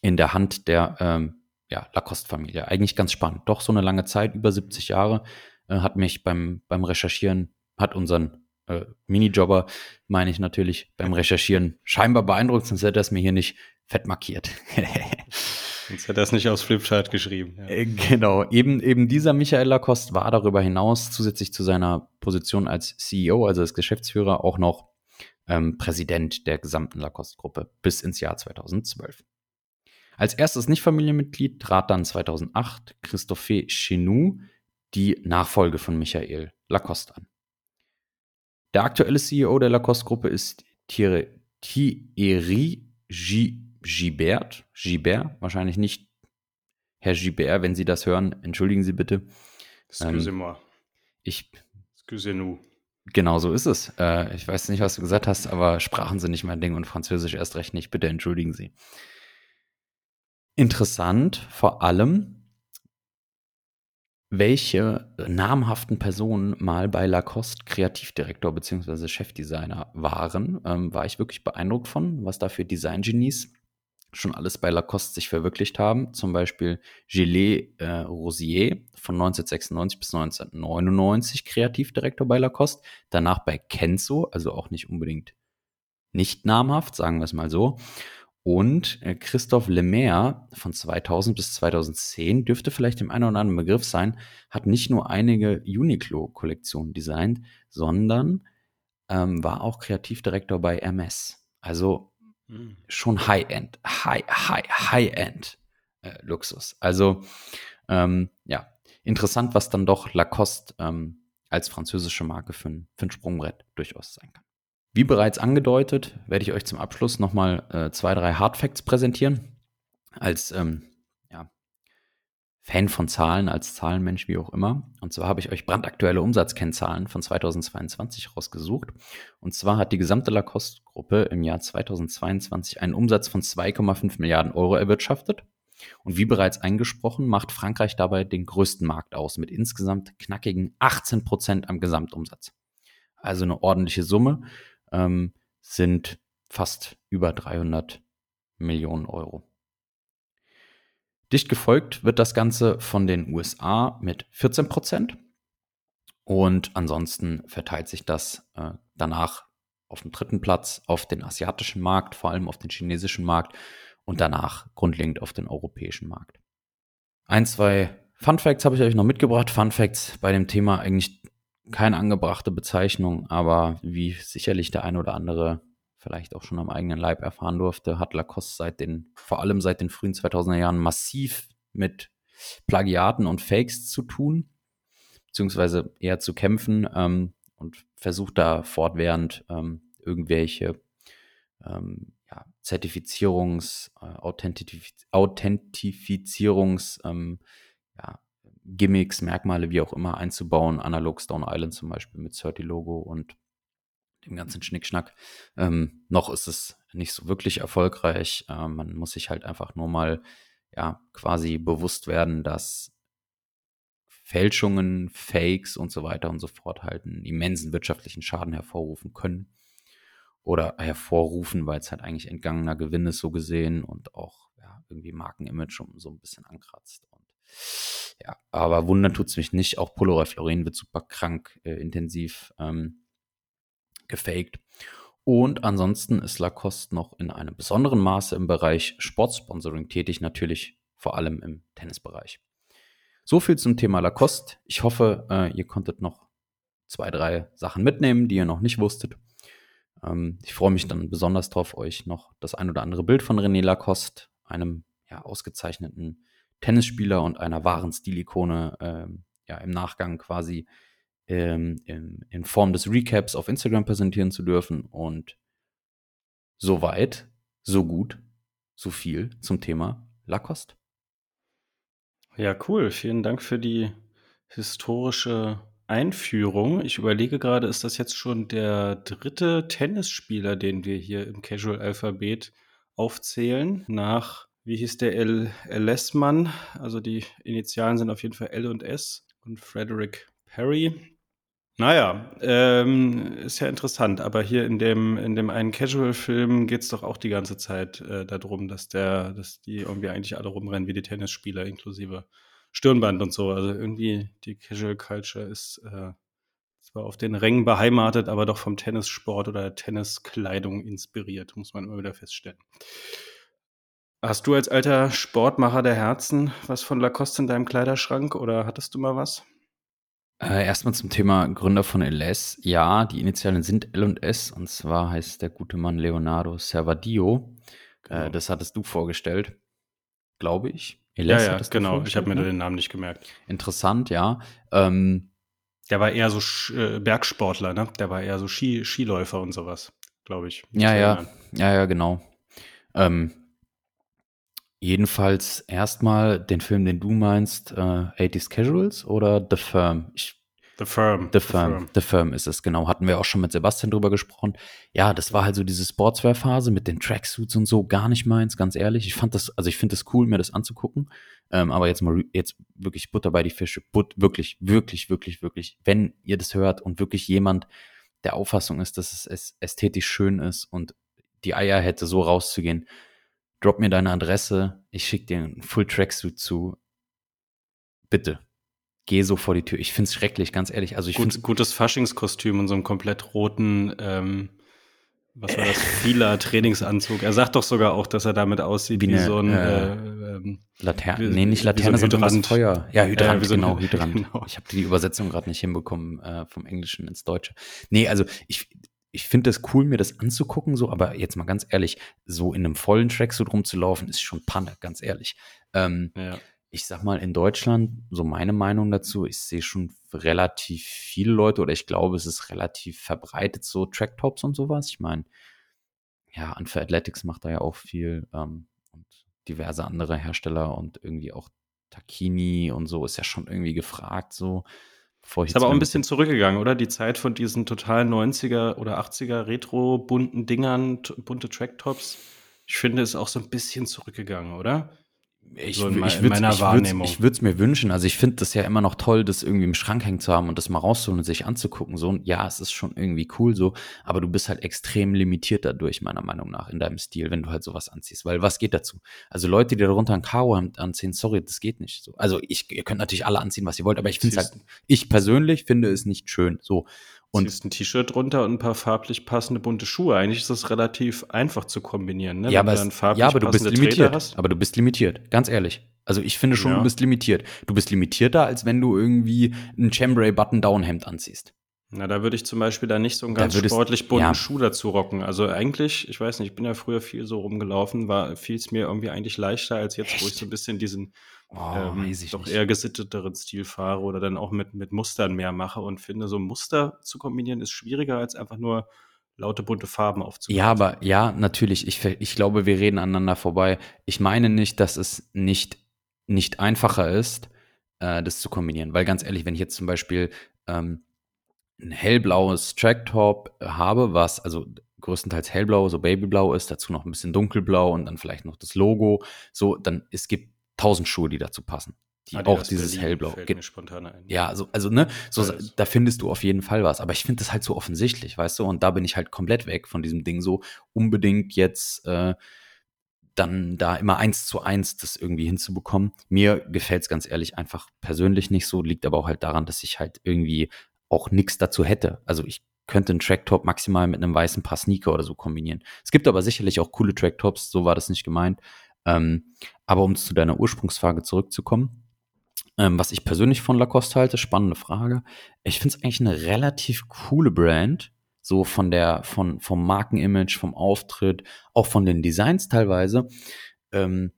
in der Hand der ähm, ja, Lacoste-Familie. Eigentlich ganz spannend. Doch so eine lange Zeit, über 70 Jahre, äh, hat mich beim, beim Recherchieren, hat unseren äh, Minijobber, meine ich natürlich, beim Recherchieren scheinbar beeindruckt, sonst hätte er es mir hier nicht fett markiert. sonst hätte er es nicht aufs Flipchart geschrieben. Ja. Äh, genau, eben, eben dieser Michael Lacoste war darüber hinaus zusätzlich zu seiner Position als CEO, also als Geschäftsführer, auch noch ähm, Präsident der gesamten Lacoste-Gruppe bis ins Jahr 2012. Als erstes Nicht-Familienmitglied trat dann 2008 Christophe Chenou, die Nachfolge von Michael Lacoste an. Der aktuelle CEO der Lacoste-Gruppe ist Thierry, Gibert. Gibert, wahrscheinlich nicht Herr Gibert, wenn Sie das hören, entschuldigen Sie bitte. Excusez-moi. Ähm, ich. Excusez-nous. Genau so ist es. Äh, ich weiß nicht, was du gesagt hast, aber Sprachen sind nicht mein Ding und Französisch erst recht nicht. Bitte entschuldigen Sie. Interessant vor allem, welche namhaften Personen mal bei Lacoste Kreativdirektor bzw. Chefdesigner waren, ähm, war ich wirklich beeindruckt von, was da für Designgenies schon alles bei Lacoste sich verwirklicht haben. Zum Beispiel Gillet äh, Rosier von 1996 bis 1999 Kreativdirektor bei Lacoste. Danach bei Kenzo, also auch nicht unbedingt nicht namhaft, sagen wir es mal so. Und äh, Christoph Lemaire von 2000 bis 2010 dürfte vielleicht dem einen oder anderen Begriff sein, hat nicht nur einige Uniqlo-Kollektionen designt, sondern ähm, war auch Kreativdirektor bei MS. Also hm. schon High-End, High, High, High-End äh, Luxus. Also ähm, ja, interessant, was dann doch Lacoste ähm, als französische Marke für, für ein Sprungbrett durchaus sein kann. Wie bereits angedeutet, werde ich euch zum Abschluss nochmal äh, zwei, drei Hardfacts präsentieren. Als ähm, Fan von Zahlen, als Zahlenmensch, wie auch immer. Und zwar habe ich euch brandaktuelle Umsatzkennzahlen von 2022 rausgesucht. Und zwar hat die gesamte Lacoste-Gruppe im Jahr 2022 einen Umsatz von 2,5 Milliarden Euro erwirtschaftet. Und wie bereits eingesprochen, macht Frankreich dabei den größten Markt aus mit insgesamt knackigen 18 Prozent am Gesamtumsatz. Also eine ordentliche Summe, ähm, sind fast über 300 Millionen Euro. Dicht gefolgt wird das Ganze von den USA mit 14 Prozent. Und ansonsten verteilt sich das äh, danach auf dem dritten Platz auf den asiatischen Markt, vor allem auf den chinesischen Markt und danach grundlegend auf den europäischen Markt. Ein, zwei Fun Facts habe ich euch noch mitgebracht. Fun Facts bei dem Thema eigentlich keine angebrachte Bezeichnung, aber wie sicherlich der ein oder andere vielleicht auch schon am eigenen Leib erfahren durfte, hat Lacoste seit den, vor allem seit den frühen 2000er Jahren massiv mit Plagiaten und Fakes zu tun, beziehungsweise eher zu kämpfen ähm, und versucht da fortwährend ähm, irgendwelche ähm, ja, Zertifizierungs-, äh, Authentif Authentifizierungs-, ähm, ja, Gimmicks, Merkmale, wie auch immer einzubauen. Analog Stone Island zum Beispiel mit 30 Logo und dem ganzen Schnickschnack. Ähm, noch ist es nicht so wirklich erfolgreich. Äh, man muss sich halt einfach nur mal ja quasi bewusst werden, dass Fälschungen, Fakes und so weiter und so fort halt einen immensen wirtschaftlichen Schaden hervorrufen können oder hervorrufen, weil es halt eigentlich entgangener Gewinn ist so gesehen und auch ja, irgendwie Markenimage so ein bisschen ankratzt. Und ja, aber wundern tut es mich nicht. Auch Polaroid Florin wird super krank äh, intensiv ähm, gefaked. Und ansonsten ist Lacoste noch in einem besonderen Maße im Bereich Sportsponsoring tätig, natürlich vor allem im Tennisbereich. So viel zum Thema Lacoste. Ich hoffe, äh, ihr konntet noch zwei, drei Sachen mitnehmen, die ihr noch nicht wusstet. Ähm, ich freue mich dann besonders darauf, euch noch das ein oder andere Bild von René Lacoste, einem ja, ausgezeichneten Tennisspieler und einer wahren Stilikone, ähm, ja, im Nachgang quasi ähm, in, in Form des Recaps auf Instagram präsentieren zu dürfen. Und so weit, so gut, so viel zum Thema Lacoste. Ja, cool. Vielen Dank für die historische Einführung. Ich überlege gerade, ist das jetzt schon der dritte Tennisspieler, den wir hier im Casual-Alphabet aufzählen? Nach, wie hieß der L. Lessmann? Also die Initialen sind auf jeden Fall L und S und Frederick Perry. Naja, ähm, ist ja interessant, aber hier in dem, in dem einen Casual-Film geht es doch auch die ganze Zeit äh, darum, dass der, dass die irgendwie eigentlich alle rumrennen wie die Tennisspieler, inklusive Stirnband und so. Also irgendwie die Casual Culture ist äh, zwar auf den Rängen beheimatet, aber doch vom Tennissport oder Tenniskleidung inspiriert, muss man immer wieder feststellen. Hast du als alter Sportmacher der Herzen was von Lacoste in deinem Kleiderschrank oder hattest du mal was? Äh, erstmal zum Thema Gründer von LS. Ja, die Initialen sind L und S und zwar heißt der gute Mann Leonardo Servadio. Äh, genau. Äh, das hattest du vorgestellt, glaube ich. LS ja, ja, genau. Ich habe mir ne? den Namen nicht gemerkt. Interessant, ja. Ähm, der war eher so äh, Bergsportler, ne? Der war eher so Ski Skiläufer und sowas, glaube ich. Ja, ja, ja, ja, genau. Ähm, Jedenfalls erstmal den Film, den du meinst, äh, 80s Casuals oder The Firm? Ich, The Firm. The Firm. The Firm. The Firm ist es, genau. Hatten wir auch schon mit Sebastian drüber gesprochen. Ja, das war halt so diese Sportswear-Phase mit den Tracksuits und so, gar nicht meins, ganz ehrlich. Ich fand das, also ich finde das cool, mir das anzugucken. Ähm, aber jetzt mal, jetzt wirklich Butter bei die Fische. But, wirklich, wirklich, wirklich, wirklich. Wenn ihr das hört und wirklich jemand der Auffassung ist, dass es ästhetisch schön ist und die Eier hätte, so rauszugehen, drop mir deine Adresse, ich schicke dir einen Full Tracksuit zu. Bitte. Geh so vor die Tür. Ich find's schrecklich, ganz ehrlich. Also ich Gut, find's gutes Faschingskostüm und so einem komplett roten, ähm, was war das, vieler Trainingsanzug. Er sagt doch sogar auch, dass er damit aussieht wie, wie eine, so ein äh, ähm, Laterne. Nee, nicht Laterne, so sondern das Feuer. Ja, Hydrant, äh, so genau, Hydrant. Genau. Ich habe die Übersetzung gerade nicht hinbekommen äh, vom Englischen ins Deutsche. Nee, also ich, ich finde das cool, mir das anzugucken, so, aber jetzt mal ganz ehrlich, so in einem vollen Track so drum zu laufen, ist schon Panne, ganz ehrlich. Ähm, ja. Ich sag mal, in Deutschland, so meine Meinung dazu, ich sehe schon relativ viele Leute oder ich glaube, es ist relativ verbreitet, so Tracktops und sowas. Ich meine, ja, Unfair Athletics macht da ja auch viel ähm, und diverse andere Hersteller und irgendwie auch Takini und so ist ja schon irgendwie gefragt, so. Ist aber auch ein bisschen zurückgegangen, oder? Die Zeit von diesen total 90er oder 80er Retro-bunten Dingern, bunte Tracktops. Ich finde, ist auch so ein bisschen zurückgegangen, oder? Ich, so in, ich, in meiner ich Wahrnehmung. Ich würde es mir wünschen. Also ich finde das ja immer noch toll, das irgendwie im Schrank hängen zu haben und das mal rauszuholen und sich anzugucken. So, ja, es ist schon irgendwie cool so, aber du bist halt extrem limitiert dadurch, meiner Meinung nach, in deinem Stil, wenn du halt sowas anziehst. Weil was geht dazu? Also Leute, die darunter ein Karo-Hemd anziehen, sorry, das geht nicht so. Also ich, ihr könnt natürlich alle anziehen, was ihr wollt, aber ich finde es halt, ich persönlich finde es nicht schön. So. Und Ziehst ein T-Shirt drunter und ein paar farblich passende bunte Schuhe. Eigentlich ist das relativ einfach zu kombinieren, ne? Ja, aber, es, ja, aber du bist limitiert. Aber du bist limitiert, ganz ehrlich. Also ich finde schon, ja. du bist limitiert. Du bist limitierter, als wenn du irgendwie ein Chambray Button-Down-Hemd anziehst. Na, da würde ich zum Beispiel da nicht so einen ganz würdest, sportlich bunten ja. Schuh dazu rocken. Also eigentlich, ich weiß nicht, ich bin ja früher viel so rumgelaufen, war fiel es mir irgendwie eigentlich leichter als jetzt, Echt? wo ich so ein bisschen diesen oh, ähm, doch nicht. eher gesitteteren Stil fahre oder dann auch mit, mit Mustern mehr mache und finde, so Muster zu kombinieren ist schwieriger als einfach nur laute bunte Farben aufzubauen. Ja, aber ja, natürlich. Ich, ich glaube, wir reden aneinander vorbei. Ich meine nicht, dass es nicht, nicht einfacher ist, äh, das zu kombinieren. Weil ganz ehrlich, wenn ich jetzt zum Beispiel ähm, ein hellblaues Tracktop habe, was also größtenteils hellblau, so babyblau ist, dazu noch ein bisschen dunkelblau und dann vielleicht noch das Logo, so, dann es gibt tausend Schuhe, die dazu passen. Die ah, auch dieses Berlin hellblau. Fällt spontan ein. Ja, so, also ne, so, da findest du auf jeden Fall was. Aber ich finde das halt so offensichtlich, weißt du? Und da bin ich halt komplett weg von diesem Ding, so unbedingt jetzt äh, dann da immer eins zu eins das irgendwie hinzubekommen. Mir gefällt es ganz ehrlich einfach persönlich nicht so, liegt aber auch halt daran, dass ich halt irgendwie auch nichts dazu hätte. Also ich könnte einen Tracktop maximal mit einem weißen Paar Sneaker oder so kombinieren. Es gibt aber sicherlich auch coole Tracktops, so war das nicht gemeint. Ähm, aber um zu deiner Ursprungsfrage zurückzukommen, ähm, was ich persönlich von Lacoste halte, spannende Frage. Ich finde es eigentlich eine relativ coole Brand, so von der, von, vom Markenimage, vom Auftritt, auch von den Designs teilweise. Ähm,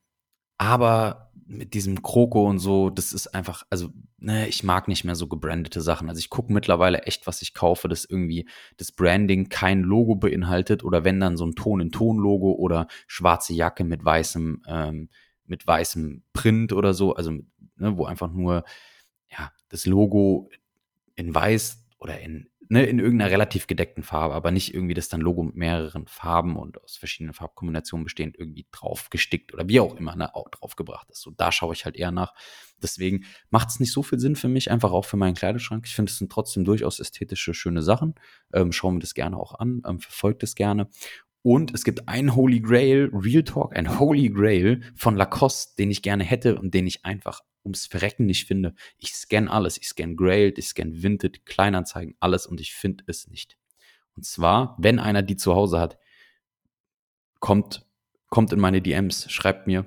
aber mit diesem Kroko und so, das ist einfach, also, ne, ich mag nicht mehr so gebrandete Sachen. Also ich gucke mittlerweile echt, was ich kaufe, dass irgendwie das Branding kein Logo beinhaltet oder wenn dann so ein Ton-in-Ton-Logo oder schwarze Jacke mit weißem, ähm, mit weißem Print oder so, also ne, wo einfach nur ja, das Logo in weiß oder in ne, in irgendeiner relativ gedeckten Farbe, aber nicht irgendwie das dann Logo mit mehreren Farben und aus verschiedenen Farbkombinationen bestehend irgendwie drauf gestickt oder wie auch immer, ne, auch draufgebracht ist. So, da schaue ich halt eher nach. Deswegen macht es nicht so viel Sinn für mich, einfach auch für meinen Kleiderschrank. Ich finde, es sind trotzdem durchaus ästhetische, schöne Sachen. Ähm, schauen wir das gerne auch an, ähm, verfolgt es gerne. Und es gibt einen Holy Grail, Real Talk, ein Holy Grail von Lacoste, den ich gerne hätte und den ich einfach ums Verrecken nicht finde. Ich scanne alles. Ich scanne Grailed, ich scanne Vinted, Kleinanzeigen, alles und ich finde es nicht. Und zwar, wenn einer die zu Hause hat, kommt, kommt in meine DMs, schreibt mir,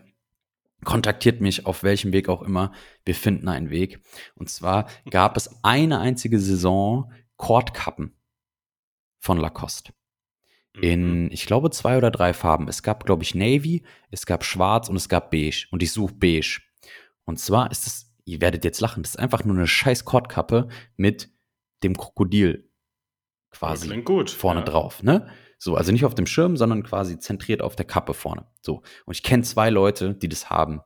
kontaktiert mich auf welchem Weg auch immer. Wir finden einen Weg. Und zwar gab es eine einzige Saison Kordkappen von Lacoste. In, mhm. ich glaube, zwei oder drei Farben. Es gab, glaube ich, Navy, es gab Schwarz und es gab Beige. Und ich suche Beige. Und zwar ist es, ihr werdet jetzt lachen, das ist einfach nur eine scheiß Kordkappe mit dem Krokodil quasi gut, vorne ja. drauf, ne? So, also nicht auf dem Schirm, sondern quasi zentriert auf der Kappe vorne. So. Und ich kenne zwei Leute, die das haben.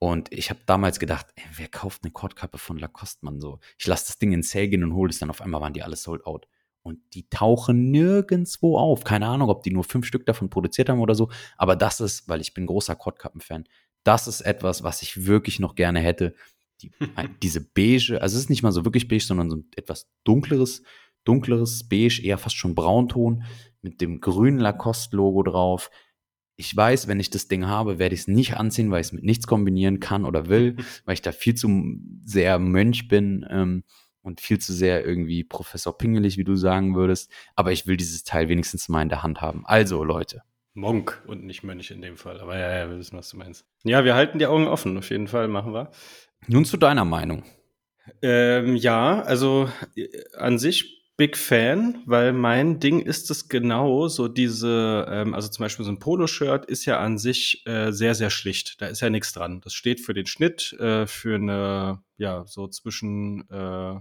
Und ich habe damals gedacht, ey, wer kauft eine Kordkappe von Lacoste, Mann? So, ich lasse das Ding in Sale gehen und hole es dann. Auf einmal waren die alle sold out. Und die tauchen nirgendwo auf. Keine Ahnung, ob die nur fünf Stück davon produziert haben oder so. Aber das ist, weil ich bin großer Kordkappen-Fan, das ist etwas, was ich wirklich noch gerne hätte. Die, diese beige, also es ist nicht mal so wirklich beige, sondern so ein etwas dunkleres, dunkleres Beige, eher fast schon Braunton mit dem grünen Lacoste-Logo drauf. Ich weiß, wenn ich das Ding habe, werde ich es nicht anziehen, weil ich es mit nichts kombinieren kann oder will, weil ich da viel zu sehr Mönch bin ähm, und viel zu sehr irgendwie Professor Pingelig, wie du sagen würdest. Aber ich will dieses Teil wenigstens mal in der Hand haben. Also, Leute, Monk und nicht Mönch in dem Fall. Aber ja, ja, wir wissen, was du meinst. Ja, wir halten die Augen offen, auf jeden Fall, machen wir. Nun zu deiner Meinung. Ähm, ja, also äh, an sich Big Fan, weil mein Ding ist es genau, so diese, ähm, also zum Beispiel so ein Poloshirt ist ja an sich äh, sehr, sehr schlicht. Da ist ja nichts dran. Das steht für den Schnitt, äh, für eine, ja, so zwischen, äh,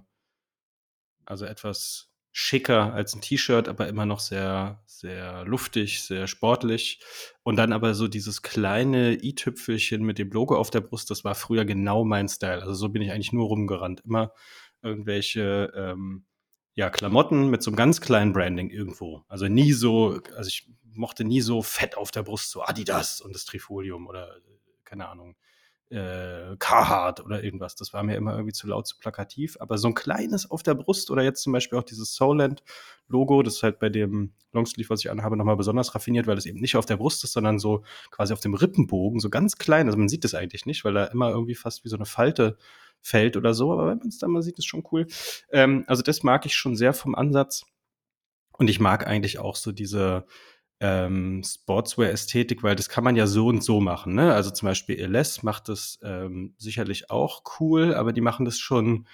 also etwas schicker als ein T-Shirt, aber immer noch sehr, sehr luftig, sehr sportlich. Und dann aber so dieses kleine i-Tüpfelchen mit dem Logo auf der Brust, das war früher genau mein Style. Also so bin ich eigentlich nur rumgerannt. Immer irgendwelche ähm, ja, Klamotten mit so einem ganz kleinen Branding irgendwo. Also nie so, also ich mochte nie so fett auf der Brust, so Adidas und das Trifolium oder keine Ahnung. Äh, Carhartt oder irgendwas. Das war mir immer irgendwie zu laut, zu plakativ. Aber so ein kleines auf der Brust oder jetzt zum Beispiel auch dieses Soulland-Logo, das ist halt bei dem Longsleeve, was ich anhabe, nochmal besonders raffiniert, weil es eben nicht auf der Brust ist, sondern so quasi auf dem Rippenbogen, so ganz klein. Also man sieht das eigentlich nicht, weil da immer irgendwie fast wie so eine Falte fällt oder so. Aber wenn man es dann mal sieht, ist schon cool. Ähm, also das mag ich schon sehr vom Ansatz. Und ich mag eigentlich auch so diese ähm, Sportswear-Ästhetik, weil das kann man ja so und so machen. Ne? Also zum Beispiel LS macht das ähm, sicherlich auch cool, aber die machen das schon,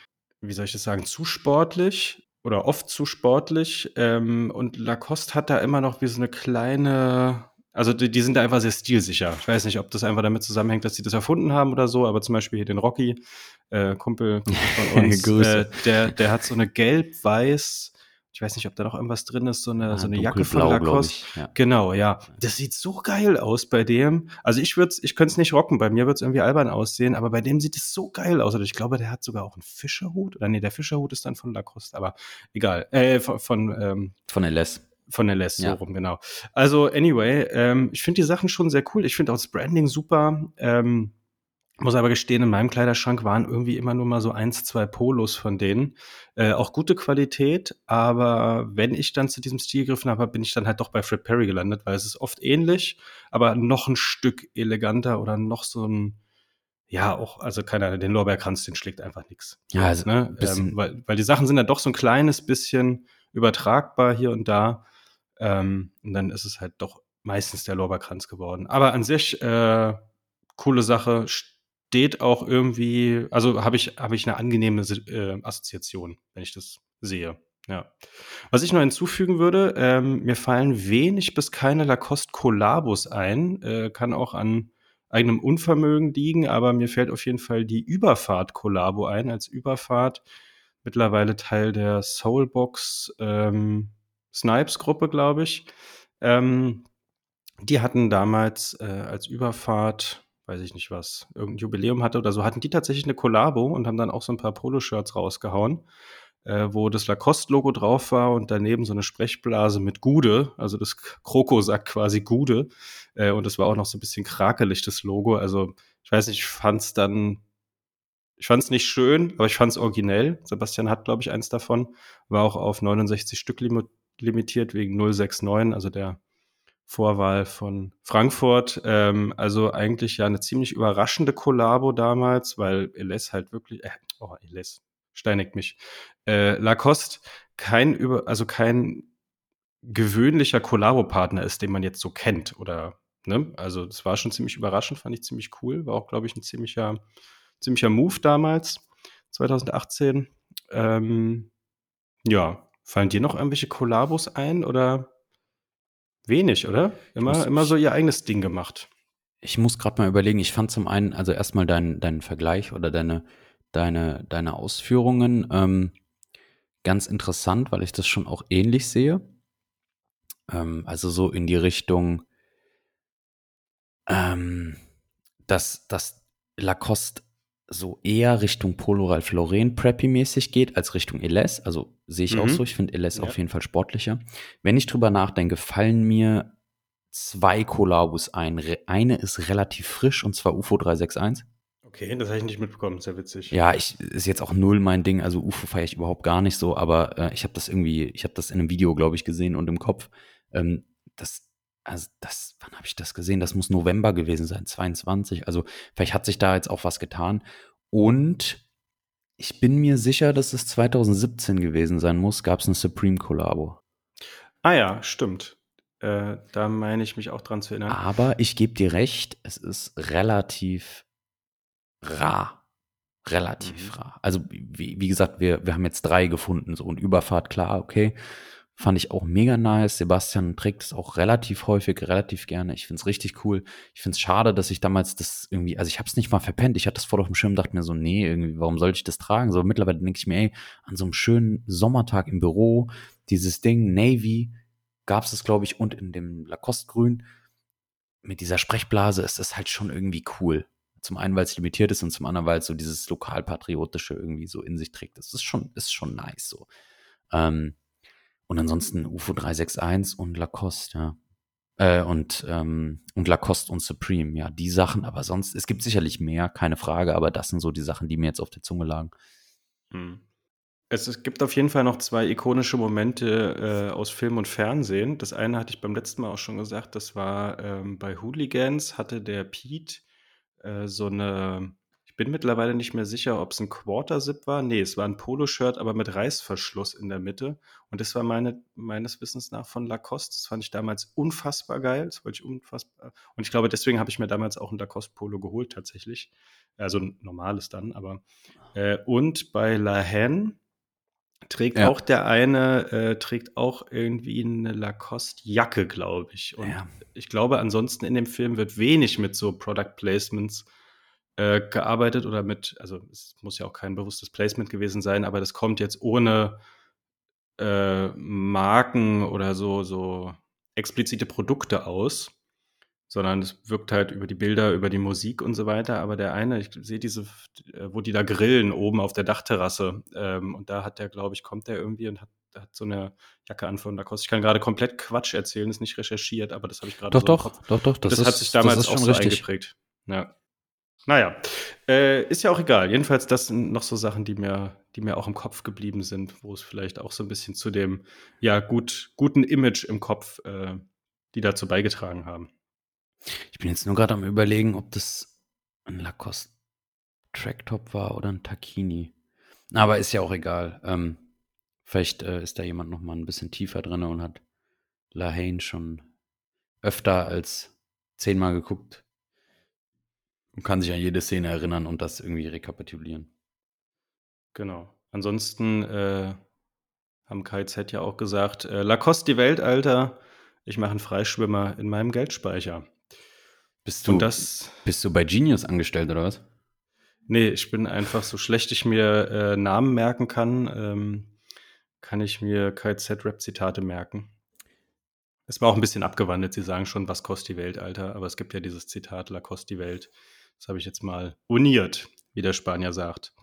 wie soll ich das sagen, zu sportlich oder oft zu sportlich. Ähm, und Lacoste hat da immer noch wie so eine kleine, also die, die, sind da einfach sehr stilsicher. Ich weiß nicht, ob das einfach damit zusammenhängt, dass sie das erfunden haben oder so, aber zum Beispiel hier den Rocky, äh, Kumpel, Kumpel von uns, äh, der, der hat so eine gelb-weiß ich weiß nicht, ob da noch irgendwas drin ist, so eine, ah, so eine Jacke von Lacoste. Ja. Genau, ja. Das sieht so geil aus bei dem. Also ich würde ich könnte es nicht rocken, bei mir wird es irgendwie albern aussehen, aber bei dem sieht es so geil aus. Also ich glaube, der hat sogar auch einen Fischerhut. Oder nee, der Fischerhut ist dann von Lacoste, aber egal. Äh, von, von, ähm, von LS. Von LS, ja. so rum, genau. Also, anyway, ähm, ich finde die Sachen schon sehr cool. Ich finde auch das Branding super. Ähm, muss aber gestehen, in meinem Kleiderschrank waren irgendwie immer nur mal so eins, zwei Polos von denen. Äh, auch gute Qualität, aber wenn ich dann zu diesem Stil gegriffen habe, bin ich dann halt doch bei Fred Perry gelandet, weil es ist oft ähnlich, aber noch ein Stück eleganter oder noch so ein, ja, auch, also keiner, den Lorbeerkranz, den schlägt einfach nichts. Ja, also, ne? ähm, weil, weil die Sachen sind dann doch so ein kleines bisschen übertragbar hier und da. Ähm, und dann ist es halt doch meistens der Lorbeerkranz geworden. Aber an sich, äh, coole Sache, steht auch irgendwie, also habe ich, habe ich eine angenehme äh, Assoziation, wenn ich das sehe. Ja. Was ich noch hinzufügen würde, ähm, mir fallen wenig bis keine Lacoste Collabos ein, äh, kann auch an eigenem Unvermögen liegen, aber mir fällt auf jeden Fall die Überfahrt Collabo ein, als Überfahrt mittlerweile Teil der Soulbox ähm, Snipes Gruppe, glaube ich. Ähm, die hatten damals äh, als Überfahrt weiß ich nicht was, irgendein Jubiläum hatte oder so, hatten die tatsächlich eine Kollabo und haben dann auch so ein paar Poloshirts rausgehauen, äh, wo das Lacoste-Logo drauf war und daneben so eine Sprechblase mit Gude, also das Kroko sagt quasi Gude. Äh, und das war auch noch so ein bisschen krakelig, das Logo. Also ich weiß nicht, ich fand's dann, ich fand's nicht schön, aber ich fand's originell. Sebastian hat, glaube ich, eins davon. War auch auf 69 Stück limitiert wegen 069, also der Vorwahl von Frankfurt. Ähm, also eigentlich ja eine ziemlich überraschende Kollabo damals, weil Eles halt wirklich, äh, oh, Eles, steinigt mich. Äh, Lacoste kein über, also kein gewöhnlicher Kollabo-Partner ist, den man jetzt so kennt oder ne? Also das war schon ziemlich überraschend, fand ich ziemlich cool. War auch, glaube ich, ein ziemlicher, ziemlicher Move damals, 2018. Ähm, ja, fallen dir noch irgendwelche Kollabos ein oder Wenig, oder? Immer, muss, immer so ihr eigenes Ding gemacht. Ich muss gerade mal überlegen, ich fand zum einen, also erstmal deinen dein Vergleich oder deine, deine, deine Ausführungen ähm, ganz interessant, weil ich das schon auch ähnlich sehe. Ähm, also so in die Richtung, ähm, dass, dass Lacoste so eher Richtung Polo Ralph Lauren Preppy-mäßig geht, als Richtung Eles. Also sehe ich mhm. auch so. Ich finde Eles ja. auf jeden Fall sportlicher. Wenn ich drüber nachdenke, fallen mir zwei Kollabos ein. Eine ist relativ frisch und zwar UFO 361. Okay, das habe ich nicht mitbekommen, sehr witzig. Ja, ich ist jetzt auch null mein Ding, also UFO feiere ich überhaupt gar nicht so, aber äh, ich habe das irgendwie, ich habe das in einem Video, glaube ich, gesehen und im Kopf. Ähm, das also das, wann habe ich das gesehen? Das muss November gewesen sein, 22. Also vielleicht hat sich da jetzt auch was getan. Und ich bin mir sicher, dass es 2017 gewesen sein muss, gab es ein Supreme Collabo. Ah ja, stimmt. Äh, da meine ich mich auch dran zu erinnern. Aber ich gebe dir recht, es ist relativ rar. Relativ mhm. rar. Also, wie, wie gesagt, wir, wir haben jetzt drei gefunden, so und Überfahrt, klar, okay. Fand ich auch mega nice. Sebastian trägt es auch relativ häufig, relativ gerne. Ich finde es richtig cool. Ich finde es schade, dass ich damals das irgendwie, also ich habe es nicht mal verpennt. Ich hatte das vor auf dem Schirm, dachte mir so, nee, irgendwie, warum sollte ich das tragen? So mittlerweile denke ich mir, ey, an so einem schönen Sommertag im Büro, dieses Ding, Navy, gab es glaube ich, und in dem Lacoste-Grün mit dieser Sprechblase ist das halt schon irgendwie cool. Zum einen, weil es limitiert ist und zum anderen, weil es so dieses lokalpatriotische irgendwie so in sich trägt. Das ist schon, ist schon nice so. Ähm, und ansonsten UFO 361 und Lacoste, ja. Äh, und, ähm, und Lacoste und Supreme, ja, die Sachen, aber sonst, es gibt sicherlich mehr, keine Frage, aber das sind so die Sachen, die mir jetzt auf der Zunge lagen. Hm. Es, es gibt auf jeden Fall noch zwei ikonische Momente äh, aus Film und Fernsehen. Das eine hatte ich beim letzten Mal auch schon gesagt, das war ähm, bei Hooligans hatte der Pete äh, so eine ich bin mittlerweile nicht mehr sicher, ob es ein Quarter-Zip war. Nee, es war ein Poloshirt, aber mit Reißverschluss in der Mitte. Und das war meine, meines Wissens nach von Lacoste. Das fand ich damals unfassbar geil. Das wollte ich unfassbar. Und ich glaube, deswegen habe ich mir damals auch ein Lacoste-Polo geholt, tatsächlich. Also ein normales dann, aber. Äh, und bei La Haine trägt Ja. auch der eine, äh, trägt auch irgendwie eine Lacoste-Jacke, glaube ich. Und Ja. ich glaube, ansonsten in dem Film wird wenig mit so Product Placements äh, gearbeitet oder mit, also es muss ja auch kein bewusstes Placement gewesen sein, aber das kommt jetzt ohne äh, Marken oder so, so explizite Produkte aus, sondern es wirkt halt über die Bilder, über die Musik und so weiter. Aber der eine, ich sehe diese, äh, wo die da grillen oben auf der Dachterrasse ähm, und da hat der, glaube ich, kommt der irgendwie und hat, hat so eine Jacke an von Lacoste. Ich kann gerade komplett Quatsch erzählen, ist nicht recherchiert, aber das habe ich gerade Doch, so doch, doch, doch, Das, das, hat ist, sich damals das auch schon so richtig. eingeprägt. Ja. Naja, äh, ist ja auch egal. Jedenfalls, das sind noch so Sachen, die mir, die mir auch im Kopf geblieben sind, wo es vielleicht auch so ein bisschen zu dem ja gut, guten Image im Kopf, äh, die dazu beigetragen haben. Ich bin jetzt nur gerade am überlegen, ob das ein Lacoste Tracktop war oder ein Takini. Aber ist ja auch egal. Ähm, vielleicht äh, ist da jemand noch mal ein bisschen tiefer drin und hat La Haine schon öfter als zehnmal geguckt und kann sich an jede Szene erinnern und das irgendwie rekapitulieren. Genau. Ansonsten äh, haben KZ ja auch gesagt, äh, Lacoste die Welt, Alter. Ich mache einen Freischwimmer in meinem Geldspeicher. Bist du, das, bist du bei Genius angestellt oder was? nee, ich bin einfach so schlecht ich mir äh, Namen merken kann, ähm, kann ich mir KZ-Rap-Zitate merken. Es war auch ein bisschen abgewandelt. Sie sagen schon, was kostet die Welt, Alter? Aber es gibt ja dieses Zitat, Lacoste die Welt. Das habe ich jetzt mal uniert, wie der Spanier sagt.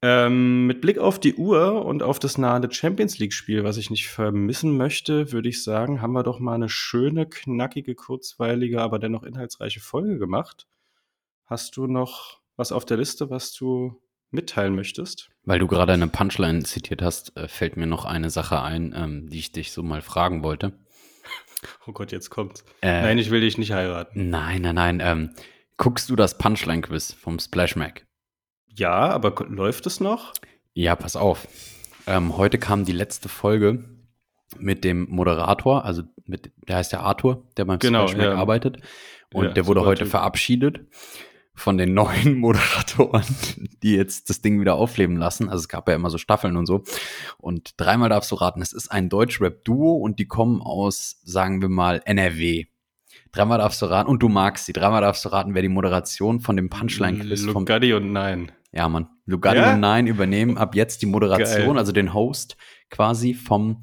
Ähm, mit Blick auf die Uhr und auf das nahende Champions League-Spiel, was ich nicht vermissen möchte, würde ich sagen, haben wir doch mal eine schöne, knackige, kurzweilige, aber dennoch inhaltsreiche Folge gemacht. Hast du noch was auf der Liste, was du mitteilen möchtest? Weil du gerade eine Punchline zitiert hast, äh, fällt mir noch eine Sache ein, ähm, die ich dich so mal fragen wollte. Oh Gott, jetzt kommt's. Äh, Nein, ich will dich nicht heiraten. Nein, nein, nein. Ähm, guckst du das Punchline-Quiz vom Splash Mac? Ja, aber läuft es noch? Ja, pass auf. Ähm, heute kam die letzte Folge mit dem Moderator, also mit, der heißt ja Arthur, der beim Genau, Splash Mac ja. arbeitet. Und Ja, der wurde heute Typ. verabschiedet von den neuen Moderatoren, die jetzt das Ding wieder aufleben lassen. Also es gab ja immer so Staffeln und so. Und dreimal darfst du raten, es ist ein Deutsch-Rap-Duo und die kommen aus, sagen wir mal, NRW. Dreimal darfst du raten, und du magst sie, dreimal darfst du raten, wer die Moderation von dem Punchline-Quiz vom Lugatti und Nein. ja, Mann. Lugatti Ja? und Nein übernehmen ab jetzt die Moderation, Geil. also den Host quasi vom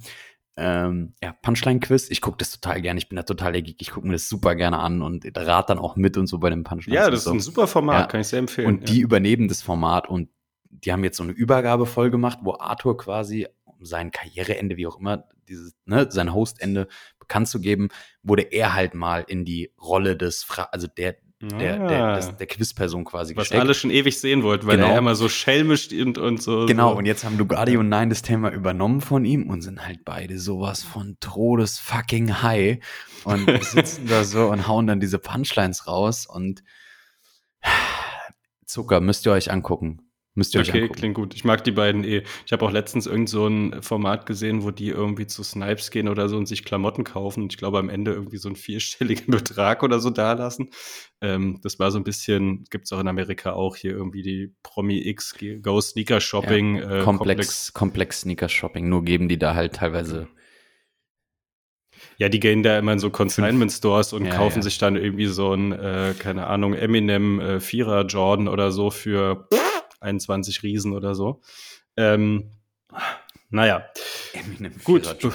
ähm, ja, Punchline-Quiz. Ich gucke das total gerne. Ich bin da total der Geek. Ich gucke mir das super gerne an und rate dann auch mit und so bei den Punchlines. Ja, das ist ein super Format, Ja. kann ich sehr empfehlen. Und die übernehmen das Format und die haben jetzt so eine Übergabefolge gemacht, wo Arthur quasi um sein Karriereende, wie auch immer, dieses, ne, sein Hostende bekannt zu geben, wurde er halt mal in die Rolle des, Fra also der, der, der, Ah, des, der Quizperson quasi was gesteckt. alle schon ewig sehen wollten, weil Genau. er immer so schelmisch und, und so. Genau, so. und jetzt haben Lugardi und Nein das Thema übernommen von ihm und sind halt beide sowas von Todes fucking high und sitzen da so und hauen dann diese Punchlines raus und Zucker müsst ihr euch angucken. Müsst ihr euch Okay, angucken. klingt gut. Ich mag die beiden eh. Ich habe auch letztens irgend so ein Format gesehen, wo die irgendwie zu Snipes gehen oder so und sich Klamotten kaufen. Und ich glaube, am Ende irgendwie so einen vierstelligen Betrag oder so dalassen. Ähm, das war so ein bisschen, gibt's auch in Amerika auch hier irgendwie die Promi X Go Sneaker Shopping. äh, komplex, komplex Sneaker Shopping, nur geben die da halt teilweise. Ja, die gehen da immer in so Consignment Stores und Ja, kaufen ja. sich dann irgendwie so ein, äh, keine Ahnung, Eminem äh, Vierer Jordan oder so für 21 Riesen oder so. Ähm, naja, Eminem gut. Du,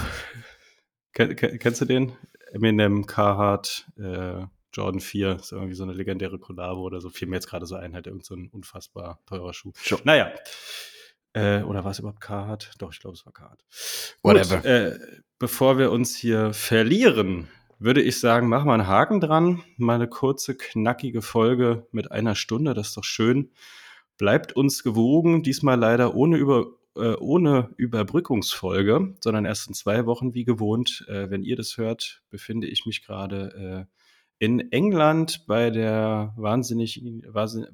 Ken, ken- kennst du den? Eminem Carhartt äh, Jordan 4 ist irgendwie so eine legendäre Kollabo oder so. Fiel mir jetzt gerade so ein, halt irgend so ein unfassbar teurer Schuh. Jo. Naja. Äh, oder war es überhaupt Carhartt? Doch, ich glaube, es war Carhartt. Whatever. Gut, äh, bevor wir uns hier verlieren würde ich sagen, machen wir einen Haken dran. Mal eine kurze, knackige Folge mit einer Stunde, das ist doch schön. Bleibt uns gewogen, diesmal leider ohne, Über, äh, ohne Überbrückungsfolge, sondern erst in zwei Wochen wie gewohnt. Äh, wenn ihr das hört, befinde ich mich gerade äh, in England bei der wahnsinnig, wahnsinnig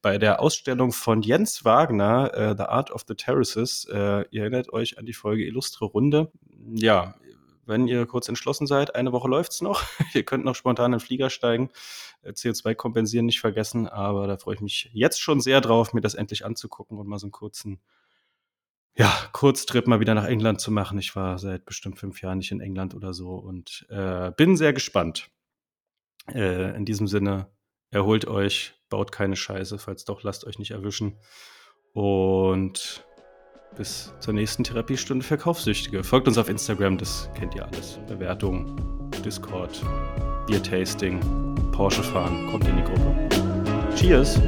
bei der Ausstellung von Jens Wagner, äh, The Art of the Terraces. Äh, ihr erinnert euch an die Folge Illustre Runde. Ja, wenn ihr kurz entschlossen seid, eine Woche läuft's noch. ihr könnt noch spontan in den Flieger steigen. Äh, CO2 kompensieren nicht vergessen, aber da freue ich mich jetzt schon sehr drauf, mir das endlich anzugucken und mal so einen kurzen ja, Kurztrip mal wieder nach England zu machen. Ich war seit bestimmt fünf Jahren nicht in England oder so und äh, bin sehr gespannt. Äh, in diesem Sinne, erholt euch, baut keine Scheiße, falls doch, lasst euch nicht erwischen. Und bis zur nächsten Therapiestunde Verkaufssüchtige. Folgt uns auf Instagram, das kennt ihr alles. Bewertung, Discord, Beer-Tasting, Porsche fahren, kommt in die Gruppe. Cheers!